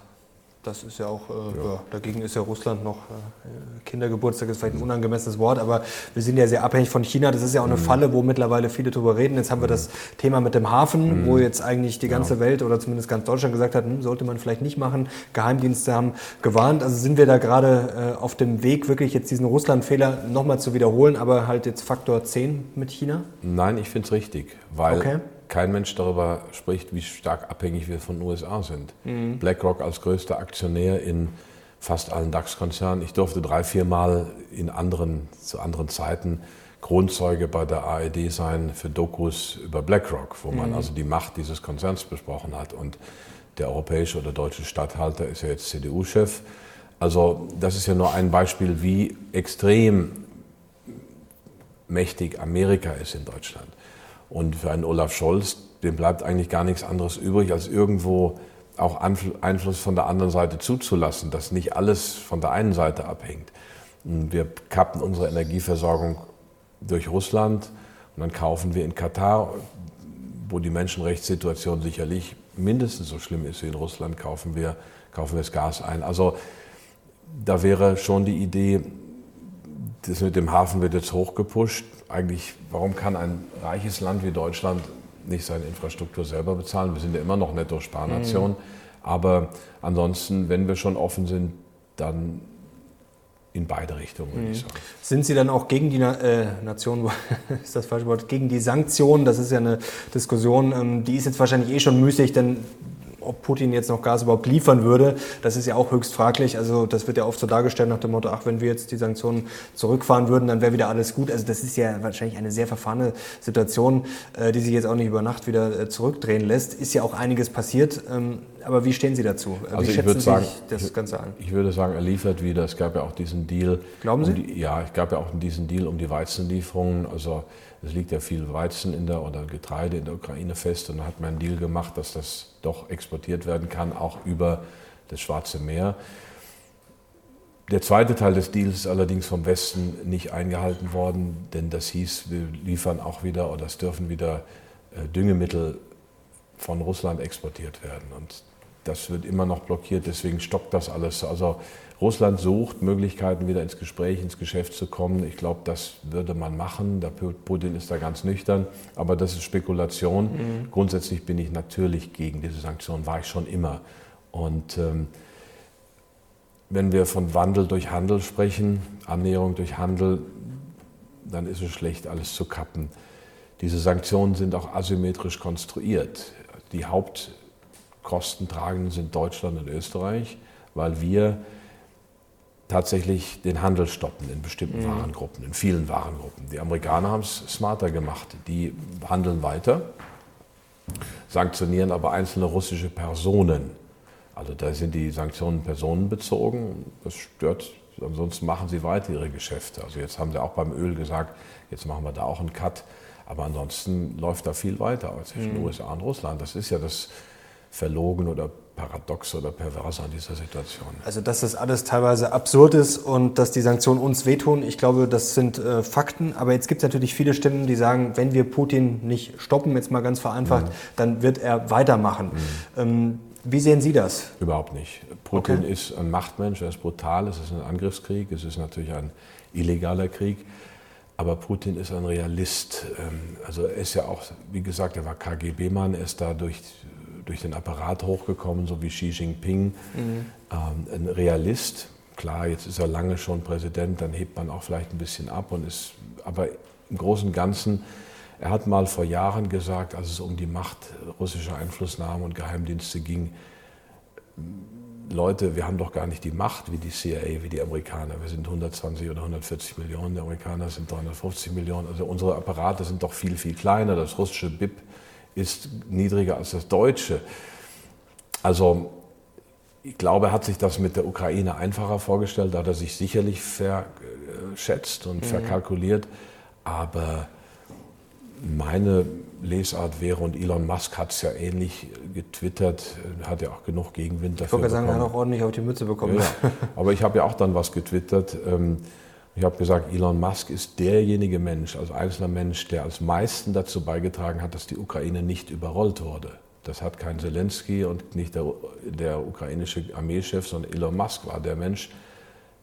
Das ist ja auch, äh, ja. Ja, dagegen ist ja Russland noch, äh, Kindergeburtstag ist vielleicht ein unangemessenes Wort, aber wir sind ja sehr abhängig von China. Das ist ja auch eine mhm. Falle, wo mittlerweile viele drüber reden. Jetzt haben wir das Thema mit dem Hafen, mhm. wo jetzt eigentlich die ganze ja. Welt oder zumindest ganz Deutschland gesagt hat, hm, sollte man vielleicht nicht machen. Geheimdienste haben gewarnt. Also sind wir da gerade äh, auf dem Weg, wirklich jetzt diesen Russland-Fehler nochmal zu wiederholen, aber halt jetzt Faktor 10 mit China? Nein, ich finde es richtig, weil okay kein Mensch darüber spricht, wie stark abhängig wir von den USA sind. Mhm. BlackRock als größter Aktionär in fast allen DAX-Konzernen. Ich durfte drei, vier Mal in anderen, zu anderen Zeiten Kronzeuge bei der ARD sein für Dokus über BlackRock, wo man mhm. also die Macht dieses Konzerns besprochen hat. Und der europäische oder deutsche Stadthalter ist ja jetzt CDU-Chef. Also das ist ja nur ein Beispiel, wie extrem mächtig Amerika ist in Deutschland. Und für einen Olaf Scholz, dem bleibt eigentlich gar nichts anderes übrig, als irgendwo auch Einfluss von der anderen Seite zuzulassen, dass nicht alles von der einen Seite abhängt. Wir kappen unsere Energieversorgung durch Russland und dann kaufen wir in Katar, wo die Menschenrechtssituation sicherlich mindestens so schlimm ist wie in Russland, kaufen wir, kaufen wir das Gas ein. Also da wäre schon die Idee, das mit dem Hafen wird jetzt hochgepusht. Eigentlich, warum kann ein reiches Land wie Deutschland nicht seine Infrastruktur selber bezahlen? Wir sind ja immer noch Netto-Sparnation. Mhm. Aber ansonsten, wenn wir schon offen sind, dann in beide Richtungen, würde ich mhm. sagen. Sind Sie dann auch gegen die Na äh, Nation, ist das falsche Wort, gegen die Sanktionen? Das ist ja eine Diskussion, ähm, die ist jetzt wahrscheinlich eh schon müßig, denn ob Putin jetzt noch Gas überhaupt liefern würde, das ist ja auch höchst fraglich. Also das wird ja oft so dargestellt nach dem Motto, ach, wenn wir jetzt die Sanktionen zurückfahren würden, dann wäre wieder alles gut. Also das ist ja wahrscheinlich eine sehr verfahrene Situation, äh, die sich jetzt auch nicht über Nacht wieder äh, zurückdrehen lässt. Ist ja auch einiges passiert. Aber wie stehen Sie dazu? Wie also ich würde sagen, das Ganze an? Ich würde sagen, er liefert wieder. Es gab ja auch diesen Deal. Glauben Sie? Um die, ja, es gab ja auch diesen Deal um die Weizenlieferungen. Also es liegt ja viel Weizen in der oder Getreide in der Ukraine fest und da hat man einen Deal gemacht, dass das doch exportiert werden kann, auch über das Schwarze Meer. Der zweite Teil des Deals ist allerdings vom Westen nicht eingehalten worden, denn das hieß, wir liefern auch wieder oder es dürfen wieder äh, Düngemittel von Russland exportiert werden. Und das wird immer noch blockiert, deswegen stockt das alles. Also Russland sucht Möglichkeiten, wieder ins Gespräch, ins Geschäft zu kommen. Ich glaube, das würde man machen. Der Putin ist da ganz nüchtern, aber das ist Spekulation. Mhm. Grundsätzlich bin ich natürlich gegen diese Sanktionen, war ich schon immer. Und ähm, wenn wir von Wandel durch Handel sprechen, Annäherung durch Handel, dann ist es schlecht, alles zu kappen. Diese Sanktionen sind auch asymmetrisch konstruiert. Die Hauptkostentragenden sind Deutschland und Österreich, weil wir tatsächlich den Handel stoppen in bestimmten mhm. Warengruppen, in vielen Warengruppen. Die Amerikaner haben es smarter gemacht. Die handeln weiter, sanktionieren aber einzelne russische Personen. Also da sind die Sanktionen personenbezogen. Das stört. Ansonsten machen sie weiter ihre Geschäfte. Also jetzt haben sie auch beim Öl gesagt, jetzt machen wir da auch einen Cut. Aber ansonsten läuft da viel weiter zwischen mhm. USA und Russland. Das ist ja das Verlogen oder Paradoxe oder Perverse an dieser Situation. Also dass das alles teilweise absurd ist und dass die Sanktionen uns wehtun, ich glaube, das sind äh, Fakten. Aber jetzt gibt es natürlich viele Stimmen, die sagen, wenn wir Putin nicht stoppen, jetzt mal ganz vereinfacht, mhm. dann wird er weitermachen. Mhm. Ähm, wie sehen Sie das? Überhaupt nicht. Putin okay. ist ein Machtmensch, er ist brutal, es ist ein Angriffskrieg, es ist natürlich ein illegaler Krieg. Aber Putin ist ein Realist. Ähm, also er ist ja auch, wie gesagt, er war KGB-Mann, er ist da durch durch den Apparat hochgekommen, so wie Xi Jinping, mhm. ähm, ein Realist. Klar, jetzt ist er lange schon Präsident, dann hebt man auch vielleicht ein bisschen ab und ist, aber im Großen und Ganzen, er hat mal vor Jahren gesagt, als es um die Macht russischer Einflussnahme und Geheimdienste ging, Leute, wir haben doch gar nicht die Macht wie die CIA, wie die Amerikaner. Wir sind 120 oder 140 Millionen, die Amerikaner sind 350 Millionen. Also unsere Apparate sind doch viel, viel kleiner. Das russische BIP ist niedriger als das deutsche. Also ich glaube, er hat sich das mit der Ukraine einfacher vorgestellt, da hat er sich sicherlich verschätzt und mhm. verkalkuliert. Aber meine Lesart wäre, und Elon Musk hat es ja ähnlich getwittert, hat ja auch genug Gegenwind dafür. Ich wollte sagen, er hat auch ordentlich auf die Mütze bekommen. Ja, aber ich habe ja auch dann was getwittert. Ähm, ich habe gesagt, Elon Musk ist derjenige Mensch, als einzelner Mensch, der als meisten dazu beigetragen hat, dass die Ukraine nicht überrollt wurde. Das hat kein Zelensky und nicht der, der ukrainische Armeechef, sondern Elon Musk war der Mensch,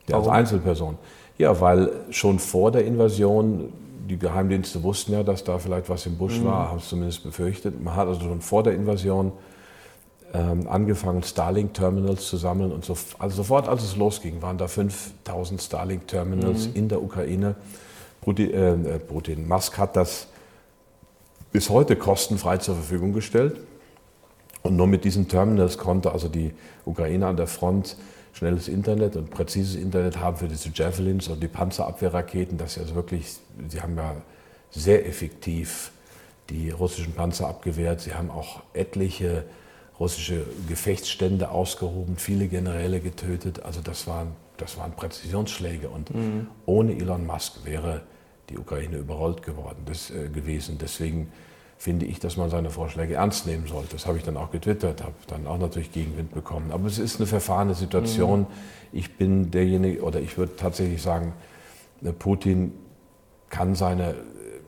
der Warum? als Einzelperson. Ja, weil schon vor der Invasion, die Geheimdienste wussten ja, dass da vielleicht was im Busch mhm. war, haben es zumindest befürchtet. Man hat also schon vor der Invasion angefangen, Starlink-Terminals zu sammeln und so. Also sofort, als es losging, waren da 5000 Starlink-Terminals mhm. in der Ukraine. Putin, äh, äh, Putin, Musk hat das bis heute kostenfrei zur Verfügung gestellt. Und nur mit diesen Terminals konnte also die Ukraine an der Front schnelles Internet und präzises Internet haben für diese Javelins und die Panzerabwehrraketen. Das ist also wirklich, sie haben ja sehr effektiv die russischen Panzer abgewehrt. Sie haben auch etliche russische Gefechtsstände ausgehoben, viele Generäle getötet. Also das waren, das waren Präzisionsschläge. Und mhm. ohne Elon Musk wäre die Ukraine überrollt geworden, das, äh, gewesen. Deswegen finde ich, dass man seine Vorschläge ernst nehmen sollte. Das habe ich dann auch getwittert, habe dann auch natürlich Gegenwind bekommen. Aber es ist eine verfahrene Situation. Mhm. Ich bin derjenige, oder ich würde tatsächlich sagen, äh, Putin kann seine,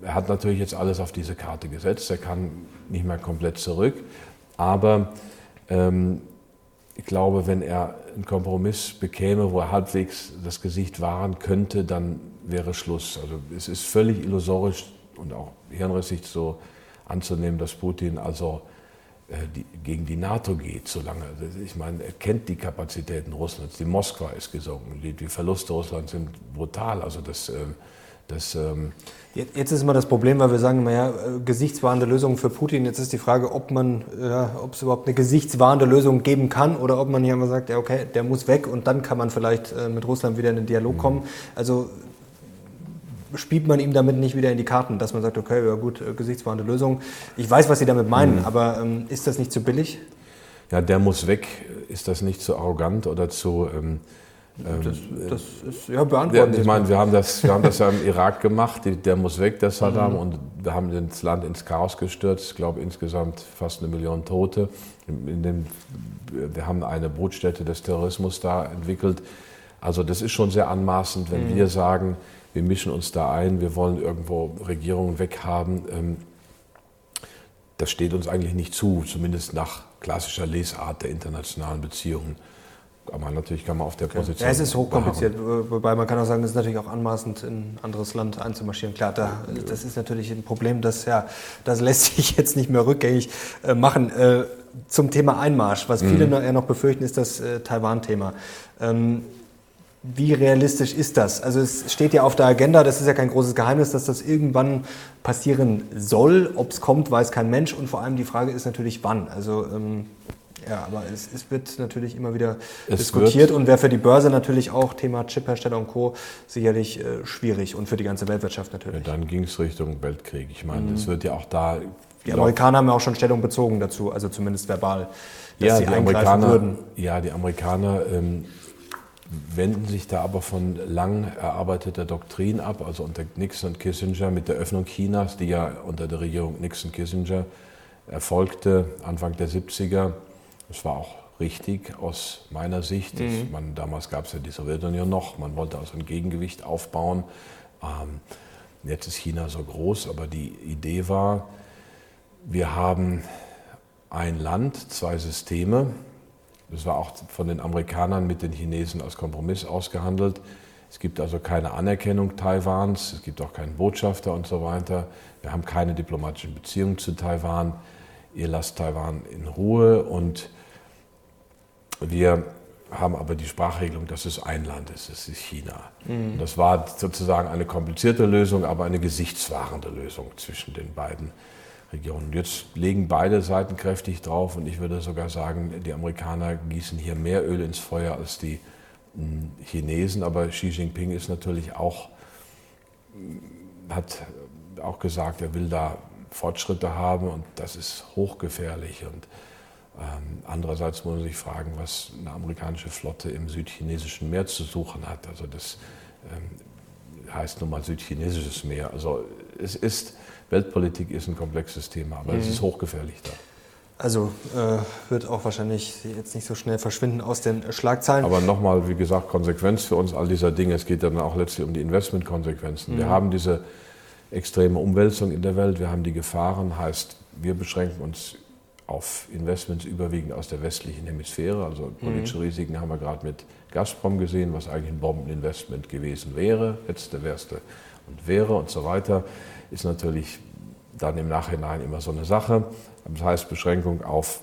er hat natürlich jetzt alles auf diese Karte gesetzt, er kann nicht mehr komplett zurück, aber ähm, ich glaube, wenn er einen Kompromiss bekäme, wo er halbwegs das Gesicht wahren könnte, dann wäre Schluss. Also es ist völlig illusorisch und auch hirnrissig so anzunehmen, dass Putin also äh, die, gegen die NATO geht, solange. Ich meine, er kennt die Kapazitäten Russlands. Die Moskwa ist gesunken. Die, die Verluste Russlands sind brutal. Also das, äh, das ähm Jetzt ist immer das Problem, weil wir sagen immer, ja, äh, gesichtswahrende Lösungen für Putin. Jetzt ist die Frage, ob man, ja, ob es überhaupt eine gesichtswahrende Lösung geben kann oder ob man hier immer sagt, ja, okay, der muss weg und dann kann man vielleicht mit Russland wieder in den Dialog kommen. Also spielt man ihm damit nicht wieder in die Karten, dass man sagt, okay, ja gut, äh, gesichtswahrende Lösung. Ich weiß, was Sie damit meinen, mhm. aber ähm, ist das nicht zu billig? Ja, der muss weg. Ist das nicht zu arrogant oder zu... Ähm das, das, ist, ja, beantworten Ich meine, wir haben, das, wir haben das ja im Irak gemacht, der muss weg, der Saddam, mhm. und wir haben das Land ins Chaos gestürzt. Ich glaube, insgesamt fast eine Million Tote. In dem, wir haben eine Brutstätte des Terrorismus da entwickelt. Also das ist schon sehr anmaßend, wenn mhm. wir sagen, wir mischen uns da ein, wir wollen irgendwo Regierungen weghaben. Ähm, das steht uns eigentlich nicht zu, zumindest nach klassischer Lesart der internationalen Beziehungen. Aber natürlich kann man auf der Position. Ja, es ist hochkompliziert, beharren. wobei man kann auch sagen, es ist natürlich auch anmaßend, in ein anderes Land einzumarschieren. Klar, da, das ist natürlich ein Problem, das, ja, das lässt sich jetzt nicht mehr rückgängig äh, machen. Äh, zum Thema Einmarsch, was viele mhm. noch, noch befürchten, ist das äh, Taiwan-Thema. Ähm, wie realistisch ist das? Also es steht ja auf der Agenda, das ist ja kein großes Geheimnis, dass das irgendwann passieren soll. Ob es kommt, weiß kein Mensch. Und vor allem die Frage ist natürlich, wann. Also ähm, ja, aber es, es, wird natürlich immer wieder es diskutiert und wäre für die Börse natürlich auch Thema Chiphersteller und Co. sicherlich äh, schwierig und für die ganze Weltwirtschaft natürlich. Ja, dann ging es Richtung Weltkrieg. Ich meine, es mhm. wird ja auch da. Die Amerikaner haben ja auch schon Stellung bezogen dazu, also zumindest verbal, dass ja, sie die Amerikaner, würden. Ja, die Amerikaner ähm, wenden sich da aber von lang erarbeiteter Doktrin ab, also unter Nixon und Kissinger mit der Öffnung Chinas, die ja unter der Regierung Nixon-Kissinger erfolgte, Anfang der 70er. Das war auch richtig aus meiner Sicht. Mhm. Man, damals gab es ja die Sowjetunion noch, man wollte also ein Gegengewicht aufbauen. Ähm, jetzt ist China so groß, aber die Idee war, wir haben ein Land, zwei Systeme, das war auch von den Amerikanern mit den Chinesen als Kompromiss ausgehandelt. Es gibt also keine Anerkennung Taiwans, es gibt auch keinen Botschafter und so weiter. Wir haben keine diplomatischen Beziehungen zu Taiwan. Ihr lasst Taiwan in Ruhe und wir haben aber die Sprachregelung, dass es ein Land ist, es ist China. Mhm. Das war sozusagen eine komplizierte Lösung, aber eine gesichtswahrende Lösung zwischen den beiden Regionen. Jetzt legen beide Seiten kräftig drauf und ich würde sogar sagen, die Amerikaner gießen hier mehr Öl ins Feuer als die hm, Chinesen. Aber Xi Jinping ist natürlich auch, hat auch gesagt, er will da Fortschritte haben und das ist hochgefährlich. Und andererseits muss man sich fragen, was eine amerikanische Flotte im südchinesischen Meer zu suchen hat. Also das ähm, heißt nun mal südchinesisches Meer. Also es ist Weltpolitik ist ein komplexes Thema, aber mhm. es ist hochgefährlich da. Also äh, wird auch wahrscheinlich jetzt nicht so schnell verschwinden aus den Schlagzeilen. Aber nochmal, wie gesagt, Konsequenz für uns all dieser Dinge. Es geht dann auch letztlich um die Investmentkonsequenzen. Mhm. Wir haben diese extreme Umwälzung in der Welt, wir haben die Gefahren, heißt, wir beschränken uns auf Investments überwiegend aus der westlichen Hemisphäre. Also politische mhm. Risiken haben wir gerade mit Gazprom gesehen, was eigentlich ein Bombeninvestment gewesen wäre, jetzt der erste und wäre und so weiter, ist natürlich dann im Nachhinein immer so eine Sache. Das heißt Beschränkung auf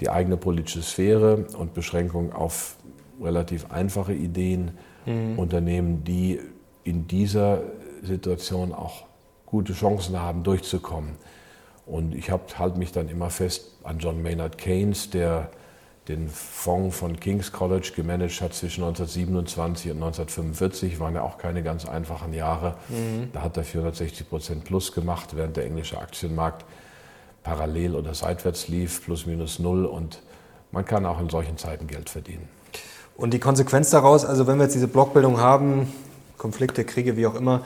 die eigene politische Sphäre und Beschränkung auf relativ einfache Ideen, mhm. Unternehmen, die in dieser Situation auch gute Chancen haben, durchzukommen. Und ich halte mich dann immer fest an John Maynard Keynes, der den Fonds von King's College gemanagt hat zwischen 1927 und 1945. Waren ja auch keine ganz einfachen Jahre. Mhm. Da hat er 460 Prozent plus gemacht, während der englische Aktienmarkt parallel oder seitwärts lief, plus minus null. Und man kann auch in solchen Zeiten Geld verdienen. Und die Konsequenz daraus, also wenn wir jetzt diese Blockbildung haben, Konflikte, Kriege, wie auch immer,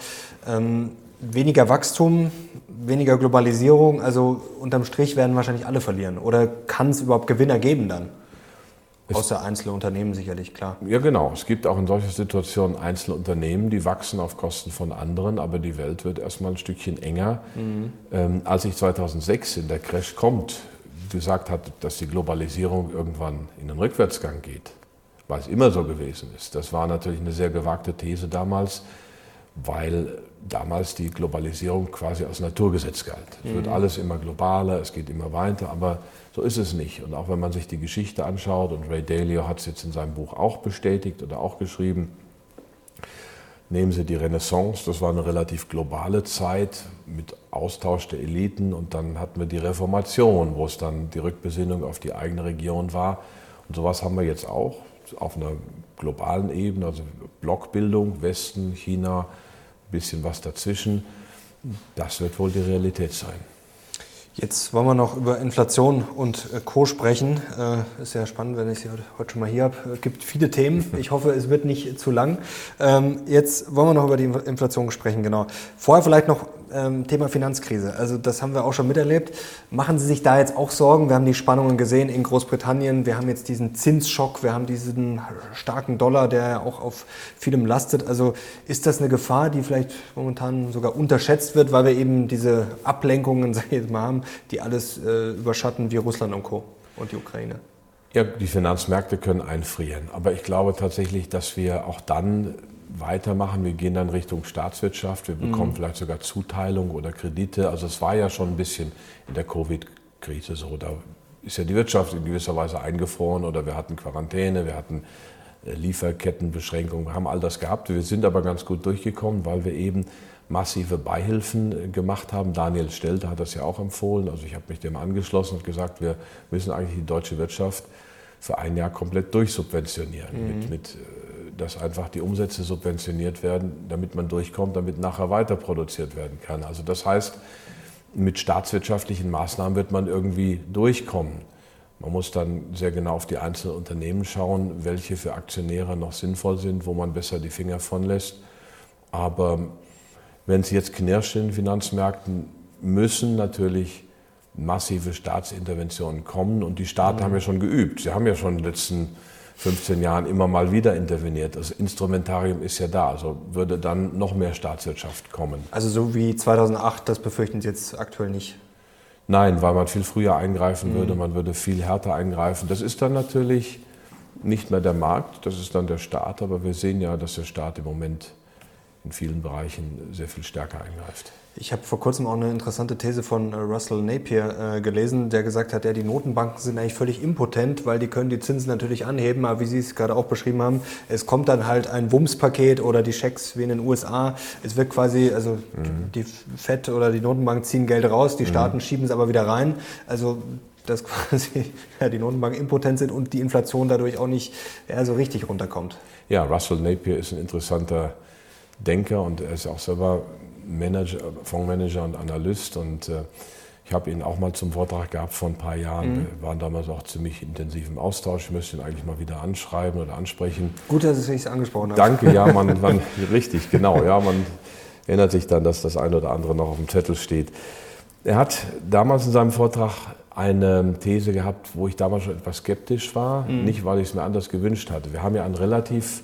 ähm, weniger Wachstum, weniger Globalisierung, also unterm Strich werden wahrscheinlich alle verlieren. Oder kann es überhaupt Gewinner geben dann? Außer einzelne Unternehmen sicherlich, klar. Ja, genau. Es gibt auch in solchen Situationen einzelne Unternehmen, die wachsen auf Kosten von anderen, aber die Welt wird erstmal ein Stückchen enger. Mhm. Ähm, als ich 2006 in der Crash kommt, gesagt hat, dass die Globalisierung irgendwann in den Rückwärtsgang geht, weil es immer so gewesen ist. Das war natürlich eine sehr gewagte These damals, weil damals die Globalisierung quasi als Naturgesetz galt. Es mhm. wird alles immer globaler, es geht immer weiter, aber so ist es nicht. Und auch wenn man sich die Geschichte anschaut, und Ray Dalio hat es jetzt in seinem Buch auch bestätigt oder auch geschrieben, nehmen Sie die Renaissance, das war eine relativ globale Zeit mit Austausch der Eliten und dann hatten wir die Reformation, wo es dann die Rückbesinnung auf die eigene Region war. Und sowas haben wir jetzt auch auf einer globalen Ebene, also Blockbildung, Westen, China, bisschen was dazwischen. Das wird wohl die Realität sein. Jetzt wollen wir noch über Inflation und äh, Co. sprechen. Äh, ist ja spannend, wenn ich Sie heute schon mal hier habe. Es gibt viele Themen. Ich hoffe, es wird nicht zu lang. Ähm, jetzt wollen wir noch über die Inflation sprechen, genau. Vorher vielleicht noch ähm, Thema Finanzkrise. Also das haben wir auch schon miterlebt. Machen Sie sich da jetzt auch Sorgen? Wir haben die Spannungen gesehen in Großbritannien. Wir haben jetzt diesen Zinsschock. Wir haben diesen starken Dollar, der auch auf vielem lastet. Also ist das eine Gefahr, die vielleicht momentan sogar unterschätzt wird, weil wir eben diese Ablenkungen, sag ich jetzt mal, haben, die alles äh, überschatten wie Russland und Co. und die Ukraine? Ja, die Finanzmärkte können einfrieren. Aber ich glaube tatsächlich, dass wir auch dann weitermachen. Wir gehen dann Richtung Staatswirtschaft. Wir bekommen mhm. vielleicht sogar Zuteilung oder Kredite. Also es war ja schon ein bisschen in der Covid-Krise so. Da ist ja die Wirtschaft in gewisser Weise eingefroren oder wir hatten Quarantäne, wir hatten äh, Lieferkettenbeschränkungen, wir haben all das gehabt. Wir sind aber ganz gut durchgekommen, weil wir eben massive Beihilfen äh, gemacht haben. Daniel Stelter hat das ja auch empfohlen. Also ich habe mich dem angeschlossen und gesagt, wir müssen eigentlich die deutsche Wirtschaft für ein Jahr komplett durchsubventionieren mhm. mit, mit äh, dass einfach die Umsätze subventioniert werden, damit man durchkommt, damit nachher weiter produziert werden kann. Also das heißt, mit staatswirtschaftlichen Maßnahmen wird man irgendwie durchkommen. Man muss dann sehr genau auf die einzelnen Unternehmen schauen, welche für Aktionäre noch sinnvoll sind, wo man besser die Finger von lässt. Aber wenn es jetzt knirscht in den Finanzmärkten, müssen natürlich massive Staatsinterventionen kommen. Und die Staaten mhm. haben ja schon geübt. Sie haben ja schon in den letzten 15 Jahren immer mal wieder interveniert. Das Instrumentarium ist ja da, also würde dann noch mehr Staatswirtschaft kommen. Also so wie 2008, das befürchten Sie jetzt aktuell nicht? Nein, weil man viel früher eingreifen mhm. würde, man würde viel härter eingreifen. Das ist dann natürlich nicht mehr der Markt, das ist dann der Staat, aber wir sehen ja, dass der Staat im Moment in vielen Bereichen sehr viel stärker eingreift. Ich habe vor kurzem auch eine interessante These von äh, Russell Napier äh, gelesen, der gesagt hat, ja, die Notenbanken sind eigentlich völlig impotent, weil die können die Zinsen natürlich anheben, aber wie Sie es gerade auch beschrieben haben, es kommt dann halt ein Wumms-Paket oder die Schecks wie in den USA. Es wird quasi, also mhm. die FED oder die Notenbank ziehen Geld raus, die mhm. Staaten mhm. schieben es aber wieder rein. Also dass quasi ja, die Notenbanken impotent sind und die Inflation dadurch auch nicht ja, so richtig runterkommt. Ja, Russell Napier ist ein interessanter Denker und er ist auch selber Manager, Fondsmanager und Analyst und äh, ich habe ihn auch mal zum Vortrag gehabt vor ein paar Jahren. Mhm. Wir waren damals auch ziemlich intensiv im Austausch. Ich müsste ihn eigentlich mal wieder anschreiben oder ansprechen. Gut, dass Sie es angesprochen haben. Danke, ja, man, man richtig, genau. Ja, man erinnert sich dann, dass das eine oder andere noch auf dem Zettel steht. Er hat damals in seinem Vortrag eine These gehabt, wo ich damals schon etwas skeptisch war. Mhm. Nicht, weil ich es mir anders gewünscht hatte. Wir haben ja einen relativ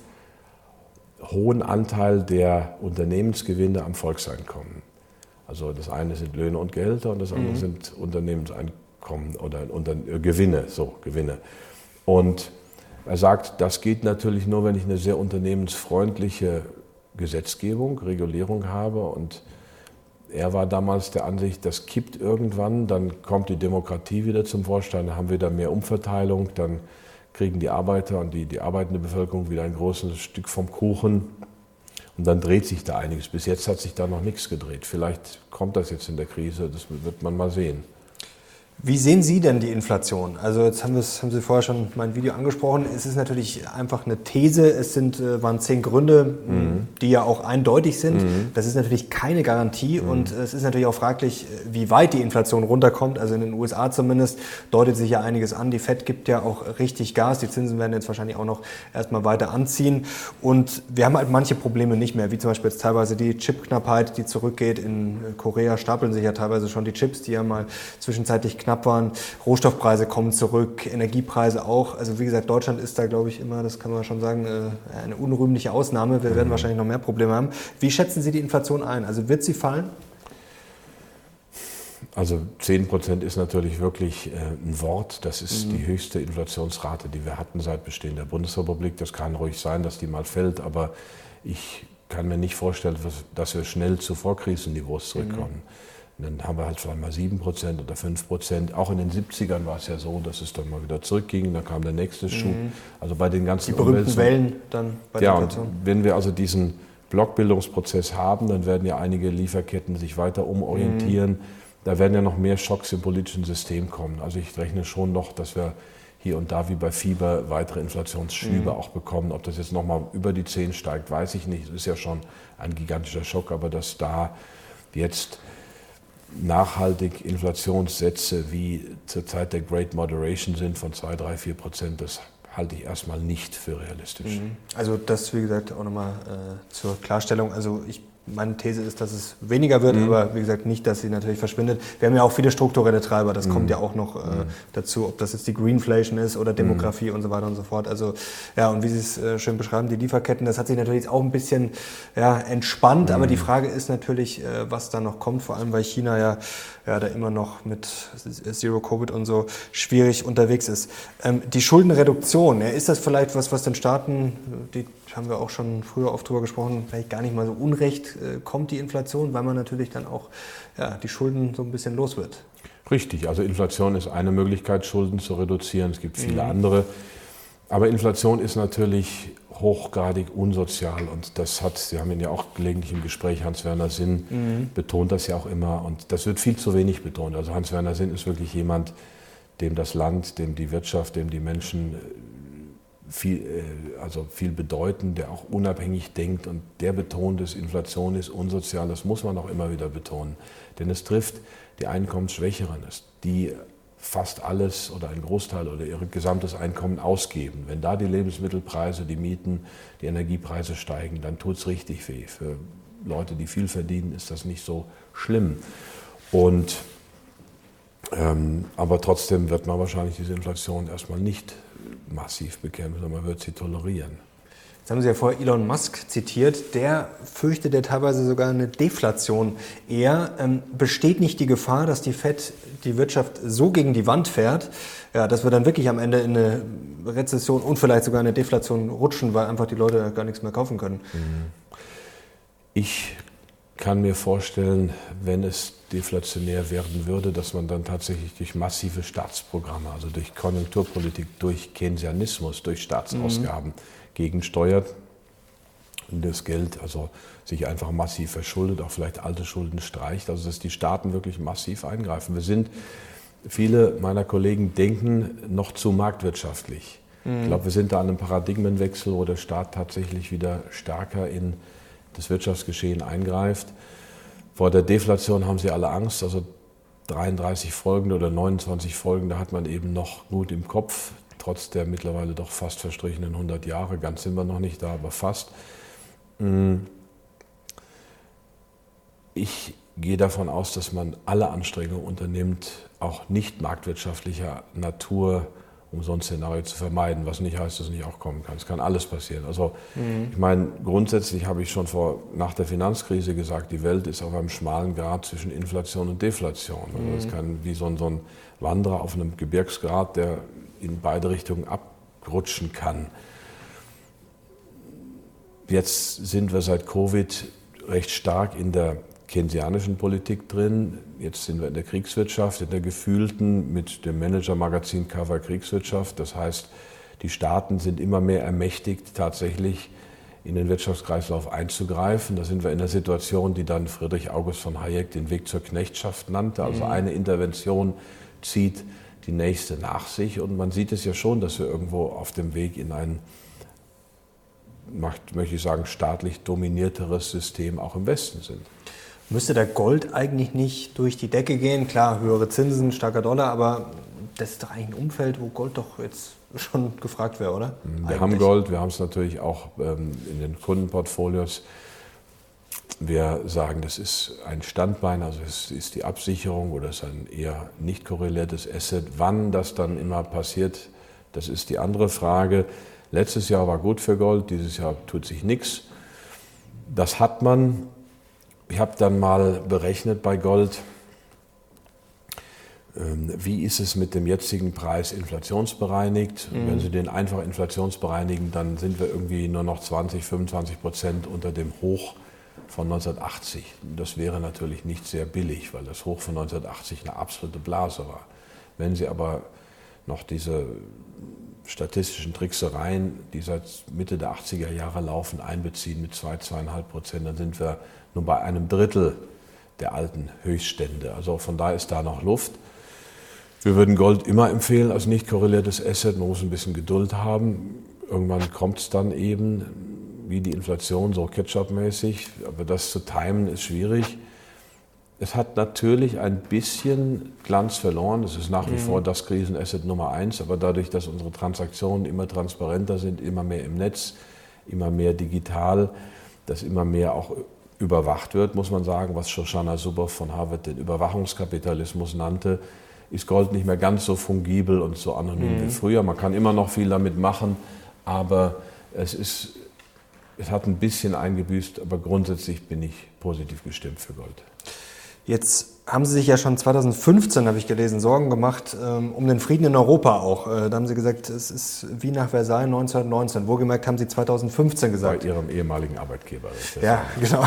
hohen Anteil der Unternehmensgewinne am Volkseinkommen. Also das eine sind Löhne und Gehälter und das andere mhm. sind Unternehmenseinkommen. kommen oder, dann äh, Gewinne, so Gewinne. Und er sagt, das geht natürlich nur, wenn ich eine sehr unternehmensfreundliche Gesetzgebung, Regulierung habe. Und er war damals der Ansicht, das kippt irgendwann, dann kommt die Demokratie wieder zum Vorschein, dann haben wir da mehr Umverteilung, dann kriegen die Arbeiter und die, die arbeitende Bevölkerung wieder ein großes Stück vom Kuchen. Und dann dreht sich da einiges. Bis jetzt hat sich da noch nichts gedreht. Vielleicht kommt das jetzt in der Krise, das wird man mal sehen. Wie sehen Sie denn die Inflation? Also jetzt haben, haben Sie vorher schon mein Video angesprochen. Es ist natürlich einfach eine These. Es sind, äh, waren zehn Gründe, mhm. die ja auch eindeutig sind. Mhm. Das ist natürlich keine Garantie mhm. und es ist natürlich auch fraglich, wie weit die Inflation runterkommt. Also in den USA zumindest deutet sich ja einiges an. Die Fed gibt ja auch richtig Gas. Die Zinsen werden jetzt wahrscheinlich auch noch erstmal weiter anziehen. Und wir haben halt manche Probleme nicht mehr, wie zum Beispiel jetzt teilweise die Chipknappheit, die zurückgeht. In Korea stapeln sich ja teilweise schon die Chips, die ja mal zwischenzeitlich knapp waren. Rohstoffpreise kommen zurück, Energiepreise auch. Also wie gesagt, Deutschland ist da, glaube ich, immer, das kann man schon sagen, äh, eine unrühmliche Ausnahme. Wir werden mhm. wahrscheinlich noch mehr Probleme haben. Wie schätzen Sie die Inflation ein? Also wird sie fallen? Also 10 Prozent ist natürlich wirklich äh, ein Wort. Das ist mhm. die höchste Inflationsrate, die wir hatten seit Bestehen der Bundesrepublik. Das kann ruhig sein, dass die mal fällt, aber ich kann mir nicht vorstellen, dass wir schnell zu Vorkrisenniveaus zurückkommen. Mhm. Und dann haben wir halt vielleicht mal 7% oder 5%. Auch in den 70ern war es ja so, dass es dann mal wieder zurückging. Dann kam der nächste Schub. Mhm. Also bei den ganzen Die berühmten Wellen dann bei der Ja, wenn wir also diesen Blockbildungsprozess haben, dann werden ja einige Lieferketten sich weiter umorientieren. Mhm. Da werden ja noch mehr Schocks im politischen System kommen. Also ich rechne schon noch, dass wir hier und da wie bei Fieber weitere Inflationsschübe mhm. auch bekommen. Ob das jetzt nochmal über die 10 steigt, weiß ich nicht. Das ist ja schon ein gigantischer Schock, aber dass da jetzt nachhaltig Inflationssätze wie zur Zeit der Great Moderation sind von 2, 3, 4 Prozent, das halte ich erstmal nicht für realistisch. Mhm. Also das, wie gesagt, auch nochmal äh, zur Klarstellung. Also ich meine These ist, dass es weniger wird, mhm. aber wie gesagt nicht, dass sie natürlich verschwindet. Wir haben ja auch viele strukturelle Treiber, das mhm. kommt ja auch noch äh, mhm. dazu, ob das jetzt die Greenflation ist oder Demografie mhm. und so weiter und so fort. Also ja, und wie Sie es äh, schön beschreiben, die Lieferketten, das hat sich natürlich auch ein bisschen ja, entspannt, aber die mhm. Frage ist natürlich, äh, was da noch kommt, vor allem weil China ja, ja da immer noch mit Zero Covid und so schwierig unterwegs ist. Ähm, die Schuldenreduktion, ja, ist das vielleicht was, was den Staaten, die haben wir auch schon früher oft drüber gesprochen, vielleicht gar nicht mal so unrecht äh, kommt die Inflation, weil man natürlich dann auch ja, die Schulden so ein bisschen los wird. Richtig, also Inflation ist eine Möglichkeit, Schulden zu reduzieren. Es gibt viele mhm. andere. Aber Inflation ist natürlich hochgradig unsozial und das hat, Sie haben ihn ja auch gelegentlich im Gespräch, Hans-Werner Sinn mhm. betont das ja auch immer und das wird viel zu wenig betont. Also Hans-Werner Sinn ist wirklich jemand, dem das Land, dem die Wirtschaft, dem die Menschen viel, äh, also viel bedeuten, der auch unabhängig denkt und der betont ist, Inflation ist unsozial, das muss man auch immer wieder betonen. Denn es trifft die Einkommensschwächeren, die fast alles oder ein Großteil oder ihr gesamtes Einkommen ausgeben. Wenn da die Lebensmittelpreise, die Mieten, die Energiepreise steigen, dann tut es richtig weh. Für Leute, die viel verdienen, ist das nicht so schlimm. Und, ähm, aber trotzdem wird man wahrscheinlich diese Inflation erstmal nicht massiv bekämpfen, sondern man wird sie tolerieren. Jetzt haben Sie ja vorher Elon Musk zitiert. Der fürchtet ja teilweise sogar eine Deflation eher. Ähm, besteht nicht die Gefahr, dass die FED die Wirtschaft so gegen die Wand fährt, ja, dass wir dann wirklich am Ende in eine Rezession und vielleicht sogar eine Deflation rutschen, weil einfach die Leute gar nichts mehr kaufen können? Mhm. Ich kann mir vorstellen, wenn es deflationär werden würde, dass man dann tatsächlich durch massive Staatsprogramme, also durch Konjunkturpolitik, durch Keynesianismus, durch Staatsausgaben mhm. gegensteuert und das Geld also sich einfach massiv verschuldet, auch vielleicht alte Schulden streicht, also dass die Staaten wirklich massiv eingreifen. Wir sind, viele meiner Kollegen denken noch zu marktwirtschaftlich. Mhm. Ich glaube, wir sind da an einem Paradigmenwechsel, wo der Staat tatsächlich wieder stärker in das Wirtschaftsgeschehen eingreift. Vor der Deflation haben sie alle Angst. Also 33 Folgen oder 29 Folgen, da hat man eben noch gut im Kopf, trotz der mittlerweile doch fast verstrichenen 100 Jahre. Ganz sind wir noch nicht da, aber fast. Mm. Ich gehe davon aus, dass man alle Anstrengungen unternimmt, auch nicht marktwirtschaftlicher Natur um so ein Szenario zu vermeiden, was nicht heißt, dass es nicht auch kommen kann. Es kann alles passieren. Also mhm. ich meine, grundsätzlich habe ich schon vor, nach der Finanzkrise gesagt, die Welt ist auf einem schmalen Grad zwischen Inflation und Deflation. Also es mhm. kann wie so ein, so ein Wanderer auf einem Gebirgsgrad, der in beide Richtungen abrutschen kann. Jetzt sind wir seit Covid recht stark in der keynesianischen Politik drin. Jetzt sind wir in der Kriegswirtschaft, in der gefühlten mit dem Manager-Magazin Cover Kriegswirtschaft. Das heißt, die Staaten sind immer mehr ermächtigt, tatsächlich in den Wirtschaftskreislauf einzugreifen. Da sind wir in der Situation, die dann Friedrich August von Hayek den Weg zur Knechtschaft nannte. Also mhm. eine Intervention zieht die nächste nach sich. Und man sieht es ja schon, dass wir irgendwo auf dem Weg in ein, möchte ich sagen, staatlich dominierteres System auch im Westen sind. Müsste der Gold eigentlich nicht durch die Decke gehen? Klar, höhere Zinsen, starker Dollar, aber das ist doch eigentlich ein Umfeld, wo Gold doch jetzt schon gefragt wäre, oder? Wir eigentlich. haben Gold, wir haben es natürlich auch ähm, in den Kundenportfolios. Wir sagen, das ist ein Standbein, also es ist die Absicherung oder es ist ein eher nicht korreliertes Asset. Wann das dann immer passiert, das ist die andere Frage. Letztes Jahr war gut für Gold, dieses Jahr tut sich nichts. Das hat man ich habe dann mal berechnet bei Gold, ähm, wie ist es mit dem jetzigen Preis inflationsbereinigt? Mhm. Wenn Sie den einfach inflationsbereinigen, dann sind wir irgendwie nur noch 20, 25 Prozent unter dem Hoch von 1980. Das wäre natürlich nicht sehr billig, weil das Hoch von 1980 eine absolute Blase war. Wenn Sie aber noch diese statistischen Tricksereien, die seit Mitte der 80er Jahre laufen, einbeziehen mit 2, 2,5 Prozent, dann sind wir nur bei einem Drittel der alten Höchststände. Also von daher ist da noch Luft. Wir würden Gold immer empfehlen als nicht korreliertes Asset. Man muss ein bisschen Geduld haben. Irgendwann kommt es dann eben, wie die Inflation, so Ketchup-mäßig. Aber das zu timen ist schwierig. Es hat natürlich ein bisschen Glanz verloren. Es ist nach wie mhm. vor das Krisenasset Nummer eins. Aber dadurch, dass unsere Transaktionen immer transparenter sind, immer mehr im Netz, immer mehr digital, dass immer mehr auch überwacht wird, muss man sagen, was Shoshana Zuboff von Harvard den Überwachungskapitalismus nannte, ist Gold nicht mehr ganz so fungibel und so anonym mhm. wie früher. Man kann immer noch viel damit machen, aber es, ist, es hat ein bisschen eingebüßt, aber grundsätzlich bin ich positiv gestimmt für Gold. Jetzt haben Sie sich ja schon 2015, habe ich gelesen, Sorgen gemacht ähm, um den Frieden in Europa auch. Äh, da haben Sie gesagt, es ist wie nach Versailles 1919. Wohlgemerkt haben Sie 2015 gesagt. Bei Ihrem ehemaligen Arbeitgeber. Ja, genau.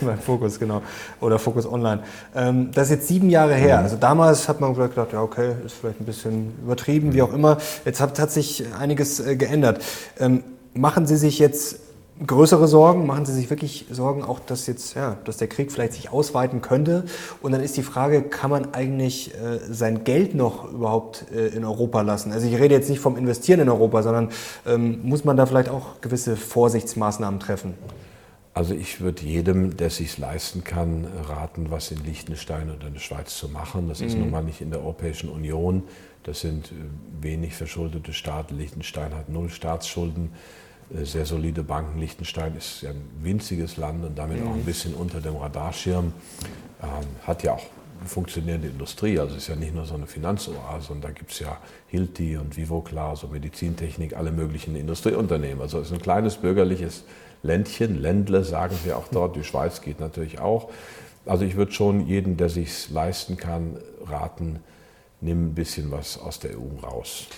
mein Fokus, genau. Oder Fokus Online. Ähm, das ist jetzt sieben Jahre her. Mhm. Also damals hat man gedacht, ja okay, ist vielleicht ein bisschen übertrieben, mhm. wie auch immer. Jetzt hat, hat sich einiges äh, geändert. Ähm, machen Sie sich jetzt größere Sorgen? Machen Sie sich wirklich Sorgen, auch dass jetzt, ja, dass der Krieg vielleicht sich ausweiten könnte? Und dann ist die Frage, kann man eigentlich äh, sein Geld noch überhaupt äh, in Europa lassen? Also ich rede jetzt nicht vom Investieren in Europa, sondern ähm, muss man da vielleicht auch gewisse Vorsichtsmaßnahmen treffen? Also ich würde jedem, der sich leisten kann, raten, was in Liechtenstein oder in der Schweiz zu machen. Das ist mhm. nun mal nicht in der Europäischen Union. Das sind äh, wenig verschuldete Staaten. Liechtenstein hat null Staatsschulden. Äh, sehr solide Banken. Liechtenstein ist ja ein winziges Land und damit auch ein bisschen unter dem Radarschirm. Ähm, hat ja auch eine funktionierende Industrie, also ist ja nicht nur so eine Finanzoase, sondern da gibt es ja Hilti und Vivoclar, so Medizintechnik, alle möglichen Industrieunternehmen. Also es ist ein kleines bürgerliches Ländchen, Ländle sagen sie auch dort, die Schweiz geht natürlich auch. Also ich würde schon jeden, der sich leisten kann, raten, nimm ein bisschen was aus der EU raus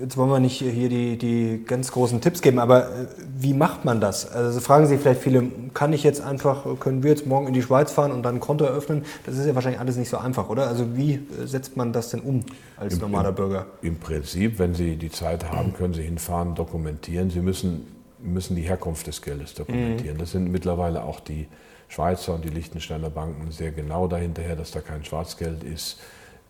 jetzt wollen wir nicht hier die, die ganz großen Tipps geben, aber äh, wie macht man das? Also fragen sich vielleicht viele, kann ich jetzt einfach, können wir jetzt morgen in die Schweiz fahren und dann ein Konto eröffnen? Das ist ja wahrscheinlich alles nicht so einfach, oder? Also wie äh, setzt man das denn um als Im, normaler Bürger? Im Prinzip, wenn Sie die Zeit haben, können Sie hinfahren, dokumentieren. Sie müssen, müssen die Herkunft des Geldes dokumentieren. Mhm. Das sind mittlerweile auch die Schweizer und die Liechtensteiner Banken sehr genau dahinterher, dass da kein Schwarzgeld ist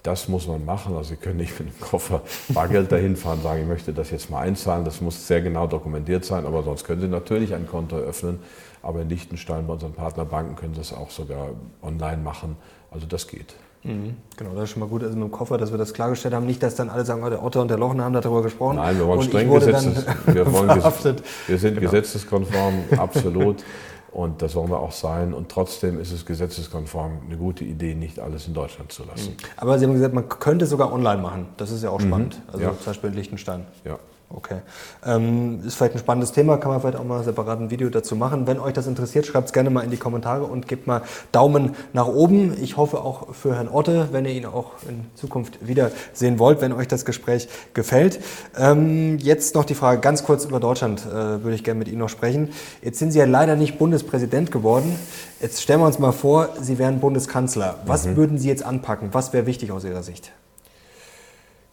das muss man machen. Also Sie können nicht mit einem Koffer Bargeld dahin fahren und sagen, ich möchte das jetzt mal einzahlen. Das muss sehr genau dokumentiert sein, aber sonst können Sie natürlich ein Konto eröffnen. Aber in Liechtenstein bei unseren Partnerbanken können Sie das auch sogar online machen. Also das geht. Mhm. Genau, das ist schon mal gut, also mit dem Koffer, dass wir das klargestellt haben. Nicht, dass dann alle sagen, oh, der Otto und der Lochen haben darüber gesprochen. Nein, wir wollen streng gesetzes, wir, wollen, wir sind genau. gesetzeskonform, absolut. Und das wollen wir auch sein. Und trotzdem ist es gesetzeskonform eine gute Idee, nicht alles in Deutschland zu lassen. Mhm. Aber Sie haben gesagt, man könnte sogar online machen. Das ist ja auch mhm. spannend. Also ja. zum Beispiel in Liechtenstein. Ja. Okay. Ähm, ist vielleicht ein spannendes Thema, kann man vielleicht auch mal separat ein Video dazu machen. Wenn euch das interessiert, schreibt es gerne mal in die Kommentare und gebt mal Daumen nach oben. Ich hoffe auch für Herrn Otte, wenn ihr ihn auch in Zukunft wiedersehen wollt, wenn euch das Gespräch gefällt. Ähm, jetzt noch die Frage ganz kurz über Deutschland, äh, würde ich gerne mit Ihnen noch sprechen. Jetzt sind Sie ja leider nicht Bundespräsident geworden. Jetzt stellen wir uns mal vor, Sie wären Bundeskanzler. Was mhm. würden Sie jetzt anpacken? Was wäre wichtig aus Ihrer Sicht?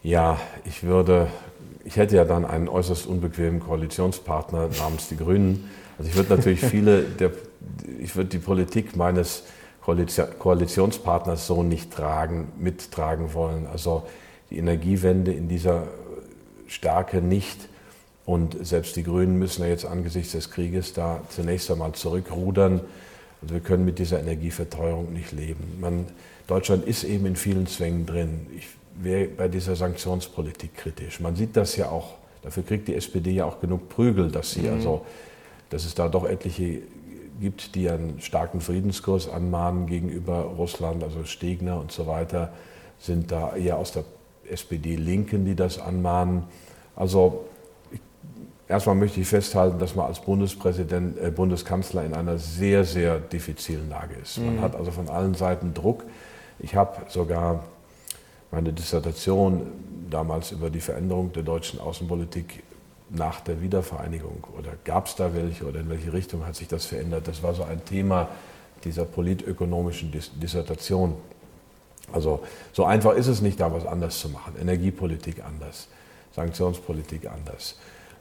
Ja, ich würde ich hätte ja dann einen äußerst unbequemen Koalitionspartner namens die Grünen. Also ich würde natürlich viele, der, ich würde die Politik meines Koalitionspartners so nicht tragen, mittragen wollen. Also die Energiewende in dieser Stärke nicht. Und selbst die Grünen müssen ja jetzt angesichts des Krieges da zunächst einmal zurückrudern. Also wir können mit dieser Energieverteuerung nicht leben. Man, Deutschland ist eben in vielen Zwängen drin. Ich wäre bei dieser Sanktionspolitik kritisch. Man sieht das ja auch, dafür kriegt die SPD ja auch genug Prügel, dass sie mhm. also, dass es da doch etliche gibt, die einen starken Friedenskurs anmahnen gegenüber Russland, also Stegner und so weiter, sind da eher aus der SPD-Linken, die das anmahnen. Also erstmal möchte ich festhalten, dass man als Bundespräsident, äh, Bundeskanzler in einer sehr, sehr diffizilen Lage ist. Man mhm. hat also von allen Seiten Druck. Ich habe sogar meine Dissertation damals über die Veränderung der deutschen Außenpolitik nach der Wiedervereinigung oder gab es da welche oder in welche Richtung hat sich das verändert? Das war so ein Thema dieser politökonomischen Dissertation. Also so einfach ist es nicht, da was anders zu machen. Energiepolitik anders, Sanktionspolitik anders.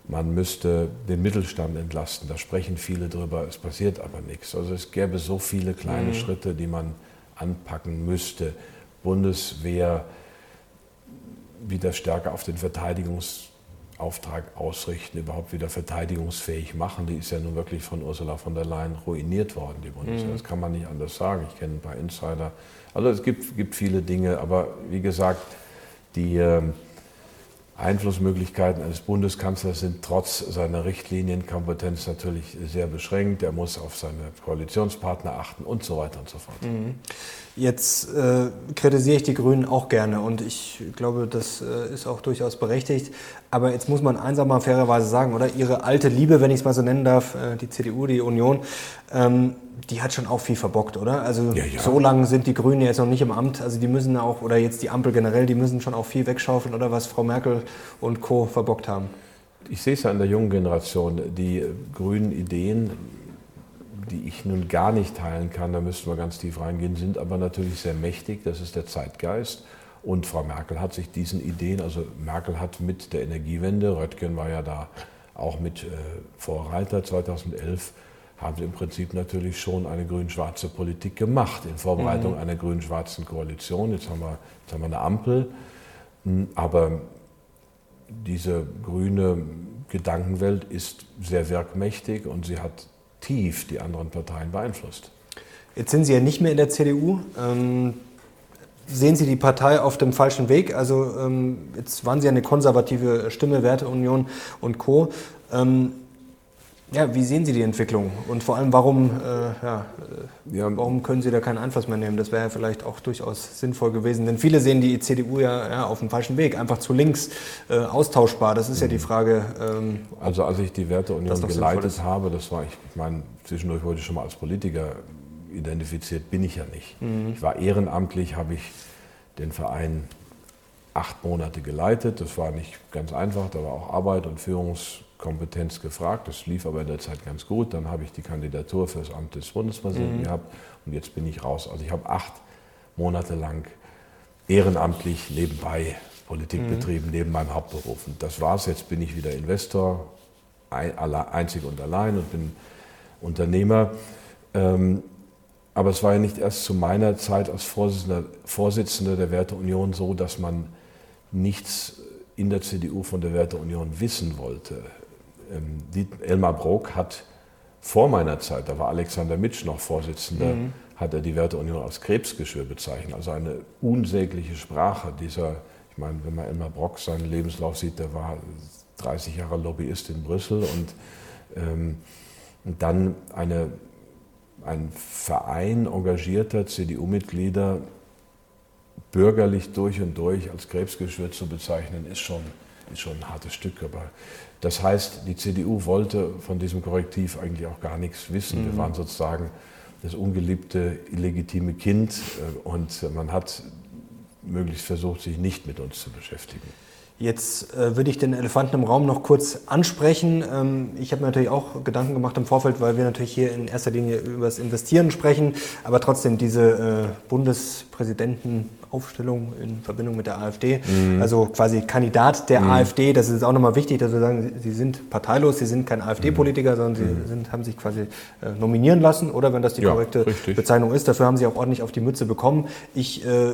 Man müsste den Mittelstand entlasten, da sprechen viele drüber, es passiert aber nichts. Also es gäbe so viele kleine mhm. Schritte, die man anpacken müsste. Bundeswehr, wieder stärker auf den Verteidigungsauftrag ausrichten, überhaupt wieder verteidigungsfähig machen. Die ist ja nun wirklich von Ursula von der Leyen ruiniert worden, die Bundeswehr. Mhm. Das kann man nicht anders sagen. Ich kenne ein paar Insider. Also es gibt, gibt viele Dinge, aber wie gesagt, die äh, Einflussmöglichkeiten eines Bundeskanzlers sind trotz seiner Richtlinienkompetenz natürlich sehr beschränkt. Er muss auf seine Koalitionspartner achten und so weiter und so fort. Mhm. Jetzt äh, kritisiere ich die Grünen auch gerne und ich glaube, das äh, ist auch durchaus berechtigt. Aber jetzt muss man einsam mal fairerweise sagen, oder? Ihre alte Liebe, wenn ich es mal so nennen darf, äh, die CDU, die Union, ähm, die hat schon auch viel verbockt, oder? Also ja, ja. so lange sind die Grünen jetzt noch nicht im Amt. Also die müssen auch, oder jetzt die Ampel generell, die müssen schon auch viel wegschaufeln, oder was Frau Merkel und Co. verbockt haben. Ich sehe es ja in der jungen Generation. Die grünen Ideen die ich nun gar nicht teilen kann, da müssten wir ganz tief reingehen, sind aber natürlich sehr mächtig. Das ist der Zeitgeist. Und Frau Merkel hat sich diesen Ideen, also Merkel hat mit der Energiewende, Röttgen war ja da auch mit äh, Vorreiter 2011, haben sie im Prinzip natürlich schon eine grün-schwarze Politik gemacht in Vorbereitung mhm. einer grün-schwarzen Koalition. Jetzt haben, wir, jetzt haben wir eine Ampel, hm, aber diese grüne Gedankenwelt ist sehr wirkmächtig und sie hat tief die anderen Parteien beeinflusst. Jetzt sind Sie ja nicht mehr in der CDU. Ähm, sehen Sie die Partei auf dem falschen Weg? Also ähm, jetzt waren Sie ja eine konservative Stimme, Werteunion und Co. Ähm, ja, wie sehen Sie die Entwicklung? Und vor allem, warum, äh, ja, äh, ja, warum können Sie da keinen Einfluss mehr nehmen? Das wäre ja vielleicht auch durchaus sinnvoll gewesen. Denn viele sehen die CDU ja, ja auf dem falschen Weg, einfach zu links äh, austauschbar. Das ist mhm. ja die. Frage. Ähm, also als ich die Werteunion geleitet habe, das war, ich, ich meine, zwischendurch wurde ich schon mal als Politiker identifiziert, bin ich ja nicht. Mhm. Ich war ehrenamtlich, habe ich den Verein acht Monate geleitet. Das war nicht ganz einfach, da war auch Arbeit und Führungs Kompetenz gefragt. Das lief aber in der Zeit ganz gut. Dann habe ich die Kandidatur für das Amt des Bundespräsidenten mhm. gehabt und jetzt bin ich raus. Also ich habe acht Monate lang ehrenamtlich nebenbei Politik mhm. betrieben, neben meinem Hauptberuf. Und das war's. Jetzt bin ich wieder Investor, einzig und allein und bin Unternehmer. Ähm, aber es war ja nicht erst zu meiner Zeit als Vorsitzender, Vorsitzender der Werteunion so, dass man nichts in der CDU von der Werteunion wissen wollte. Ähm, Elmar Brok hat vor meiner Zeit, da war Alexander Mitsch noch Vorsitzender, mhm. hat er die Werteunion als Krebsgeschwür bezeichnet. Also eine unsägliche Sprache dieser, ich meine, wenn man Elmar Brock seinen Lebenslauf sieht, der war 30 Jahre Lobbyist in Brüssel und, ähm, und dann eine ein Verein engagierter CDU-Mitglieder bürgerlich durch und durch als Krebsgeschwür zu bezeichnen, ist schon, ist schon ein hartes Stück. Aber das heißt, die CDU wollte von diesem Korrektiv eigentlich auch gar nichts wissen. Mhm. Wir waren sozusagen das ungeliebte, illegitime Kind äh, und man hat möglichst versucht, sich nicht mit uns zu beschäftigen. Jetzt äh, würde ich den Elefanten im Raum noch kurz ansprechen. Ähm, ich habe mir natürlich auch Gedanken gemacht im Vorfeld, weil wir natürlich hier in erster Linie über das Investieren sprechen, aber trotzdem diese äh, Bundespräsidentenaufstellung in Verbindung mit der AfD, mhm. also quasi Kandidat der mhm. AfD, das ist auch nochmal wichtig, dass wir sagen, Sie sind parteilos, Sie sind kein AfD-Politiker, sondern Sie mhm. sind, haben sich quasi äh, nominieren lassen oder wenn das die ja, korrekte richtig. Bezeichnung ist, dafür haben Sie auch ordentlich auf die Mütze bekommen. Ich äh,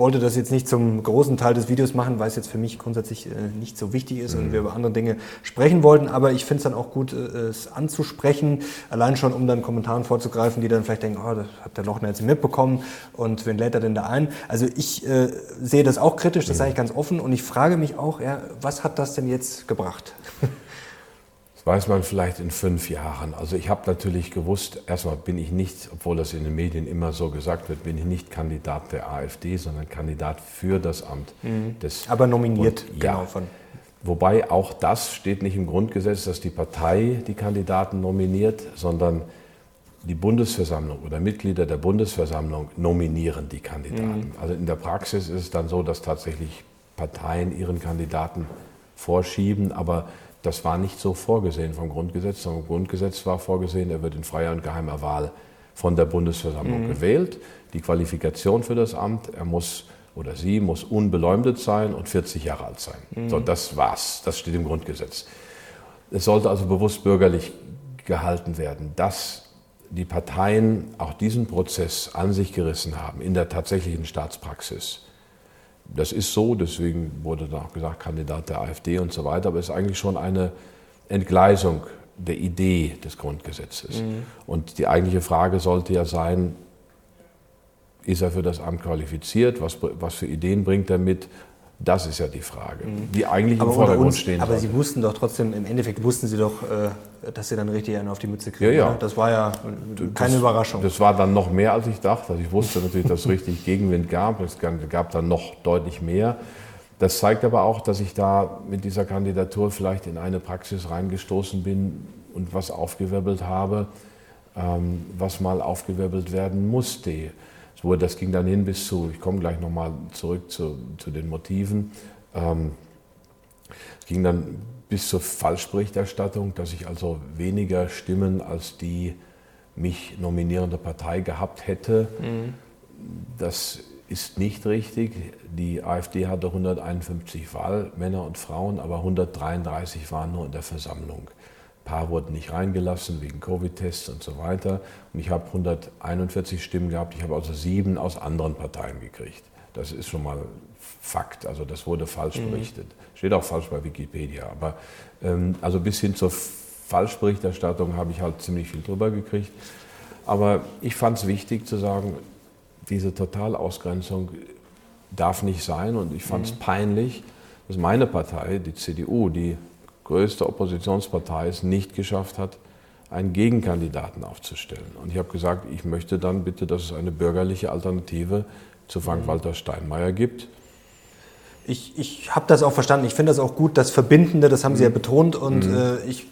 wollte das jetzt nicht zum großen Teil des Videos machen, weil es jetzt für mich grundsätzlich äh, nicht so wichtig ist mhm. und wir über andere Dinge sprechen wollten. Aber ich finde es dann auch gut, äh, es anzusprechen, allein schon, um dann Kommentaren vorzugreifen, die dann vielleicht denken, oh, das hat der Lochner jetzt mitbekommen und wen lädt er denn da ein? Also ich äh, sehe das auch kritisch, das sage ich ganz offen und ich frage mich auch, ja, was hat das denn jetzt gebracht? Das weiß man vielleicht in fünf Jahren. Also ich habe natürlich gewusst, erstmal bin ich nicht, obwohl das in den Medien immer so gesagt wird, bin ich nicht Kandidat der AfD, sondern Kandidat für das Amt. Mhm. Des Aber nominiert, und, genau. Von. Wobei auch das steht nicht im Grundgesetz, dass die Partei die Kandidaten nominiert, sondern die Bundesversammlung oder Mitglieder der Bundesversammlung nominieren die Kandidaten. Mhm. Also in der Praxis ist es dann so, dass tatsächlich Parteien ihren Kandidaten vorschieben, aber das war nicht so vorgesehen vom Grundgesetz, sondern im Grundgesetz war vorgesehen, er wird in freier und geheimer Wahl von der Bundesversammlung mhm. gewählt. Die Qualifikation für das Amt, er muss oder sie muss unbeleumdet sein und 40 Jahre alt sein. Mhm. So, das war's. Das steht im Grundgesetz. Es sollte also bewusst bürgerlich gehalten werden, dass die Parteien auch diesen Prozess an sich gerissen haben in der tatsächlichen Staatspraxis das ist so, deswegen wurde da auch gesagt, Kandidat der AfD und so weiter, aber es ist eigentlich schon eine Entgleisung der Idee des Grundgesetzes. Mhm. Und die eigentliche Frage sollte ja sein, ist er für das Amt qualifiziert? Was, was für Ideen bringt er mit? Das ist ja die Frage, die eigentlich aber im Vordergrund uns, stehen Aber sollte. Sie wussten doch trotzdem, im Endeffekt wussten Sie doch, äh, dass Sie dann richtig einen auf die Mütze kriegen. Ja, ja. Das war ja keine das, Überraschung. Das war dann noch mehr, als ich dachte. Also ich wusste natürlich, dass es richtig Gegenwind gab. Es gab dann noch deutlich mehr. Das zeigt aber auch, dass ich da mit dieser Kandidatur vielleicht in eine Praxis reingestoßen bin und was aufgewirbelt habe, ähm, was mal aufgewirbelt werden musste. So, das ging dann hin bis zu, ich komme gleich nochmal zurück zu, zu den Motiven, ähm, ging dann bis zur Falschberichterstattung, dass ich also weniger Stimmen als die mich nominierende Partei gehabt hätte. Mhm. Das ist nicht richtig. Die AfD hatte 151 Wahlmänner und Frauen, aber 133 waren nur in der Versammlung paar wurden nicht reingelassen wegen Covid-Tests und so weiter. Und ich habe 141 Stimmen gehabt. Ich habe also sieben aus anderen Parteien gekriegt. Das ist schon mal Fakt. Also das wurde falsch mhm. berichtet. Steht auch falsch bei Wikipedia. Aber ähm, also bis hin zur Falschberichterstattung habe ich halt ziemlich viel drüber gekriegt. Aber ich fand es wichtig zu sagen, diese Totalausgrenzung darf nicht sein. Und ich fand es mhm. peinlich, dass meine Partei, die CDU, die größte Oppositionspartei es nicht geschafft hat, einen Gegenkandidaten aufzustellen. Und ich habe gesagt, ich möchte dann bitte, dass es eine bürgerliche Alternative zu Frank-Walter Steinmeier gibt. Ich, ich habe das auch verstanden. Ich finde das auch gut, das Verbindende, das haben Sie ja mhm. betont. Und mhm. äh, ich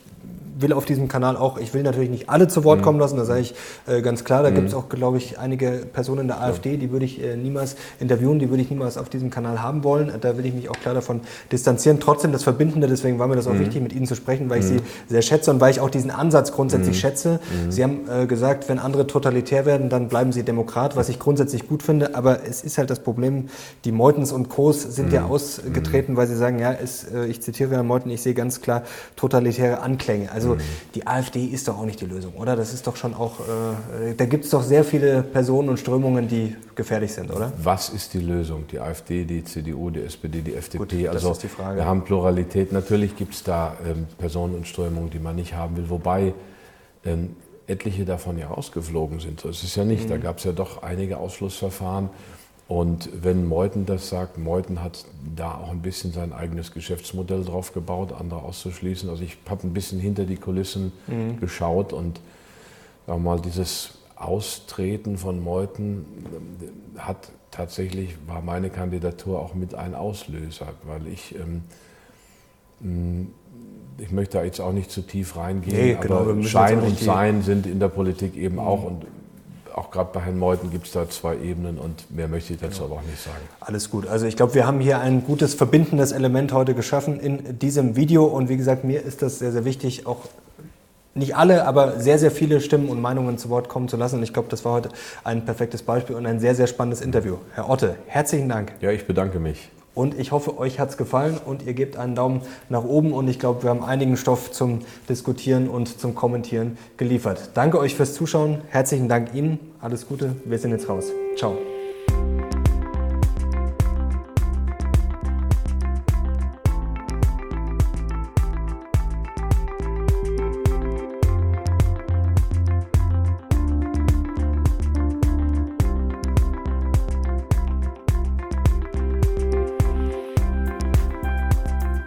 will auf diesem Kanal auch, ich will natürlich nicht alle zu Wort mhm. kommen lassen, da sage ich äh, ganz klar, da mhm. gibt es auch, glaube ich, einige Personen in der AfD, die würde ich äh, niemals interviewen, die würde ich niemals auf diesem Kanal haben wollen. Da will ich mich auch klar davon distanzieren. Trotzdem das Verbindende, deswegen war mir das auch mhm. wichtig, mit Ihnen zu sprechen, weil ich mhm. Sie sehr schätze und weil ich auch diesen Ansatz grundsätzlich mhm. schätze. Sie haben äh, gesagt, wenn andere totalitär werden, dann bleiben Sie Demokrat, was ich grundsätzlich gut finde, aber es ist halt das Problem, die Meutens und Co's sind ja ausgetreten, weil sie sagen, ja, es, äh, ich zitiere Herrn Meuthen, ich sehe ganz klar totalitäre Anklänge. Also also die AfD ist doch auch nicht die Lösung, oder? Das ist doch schon auch, äh, da gibt es doch sehr viele Personen und Strömungen, die gefährlich sind, oder? Was ist die Lösung? Die AfD, die CDU, die SPD, die FDP? Gut, also ist die Frage. wir haben Pluralität. Natürlich gibt es da ähm, Personen und Strömungen, die man nicht haben will, wobei ähm, etliche davon ja rausgeflogen sind. So ist es ja nicht. Mhm. Da gab es ja doch einige Ausschlussverfahren. Und wenn Meuthen das sagt, Meuthen hat da auch ein bisschen sein eigenes Geschäftsmodell drauf gebaut, andere auszuschließen. Also ich habe ein bisschen hinter die Kulissen mhm. geschaut und sag mal, dieses Austreten von Meuthen äh, hat tatsächlich, war meine Kandidatur auch mit ein Auslöser, weil ich, ähm, ich möchte da jetzt auch nicht zu tief reingehen, nee, genau, aber Schein und Sein sind in der Politik eben mhm. auch und auch gerade bei Herrn Meuthen gibt es da zwei Ebenen und mehr möchte ich dazu genau. aber auch nicht sagen. Alles gut. Also ich glaube, wir haben hier ein gutes verbindendes Element heute geschaffen in diesem Video und wie gesagt, mir ist das sehr, sehr wichtig, auch nicht alle, aber sehr, sehr viele Stimmen und Meinungen zu Wort kommen zu lassen. Und ich glaube, das war heute ein perfektes Beispiel und ein sehr, sehr spannendes Interview. Herr Otte, herzlichen Dank. Ja, ich bedanke mich. Und ich hoffe, euch hat es gefallen und ihr gebt einen Daumen nach oben. Und ich glaube, wir haben einigen Stoff zum Diskutieren und zum Kommentieren geliefert. Danke euch fürs Zuschauen. Herzlichen Dank Ihnen. Alles Gute. Wir sind jetzt raus. Ciao.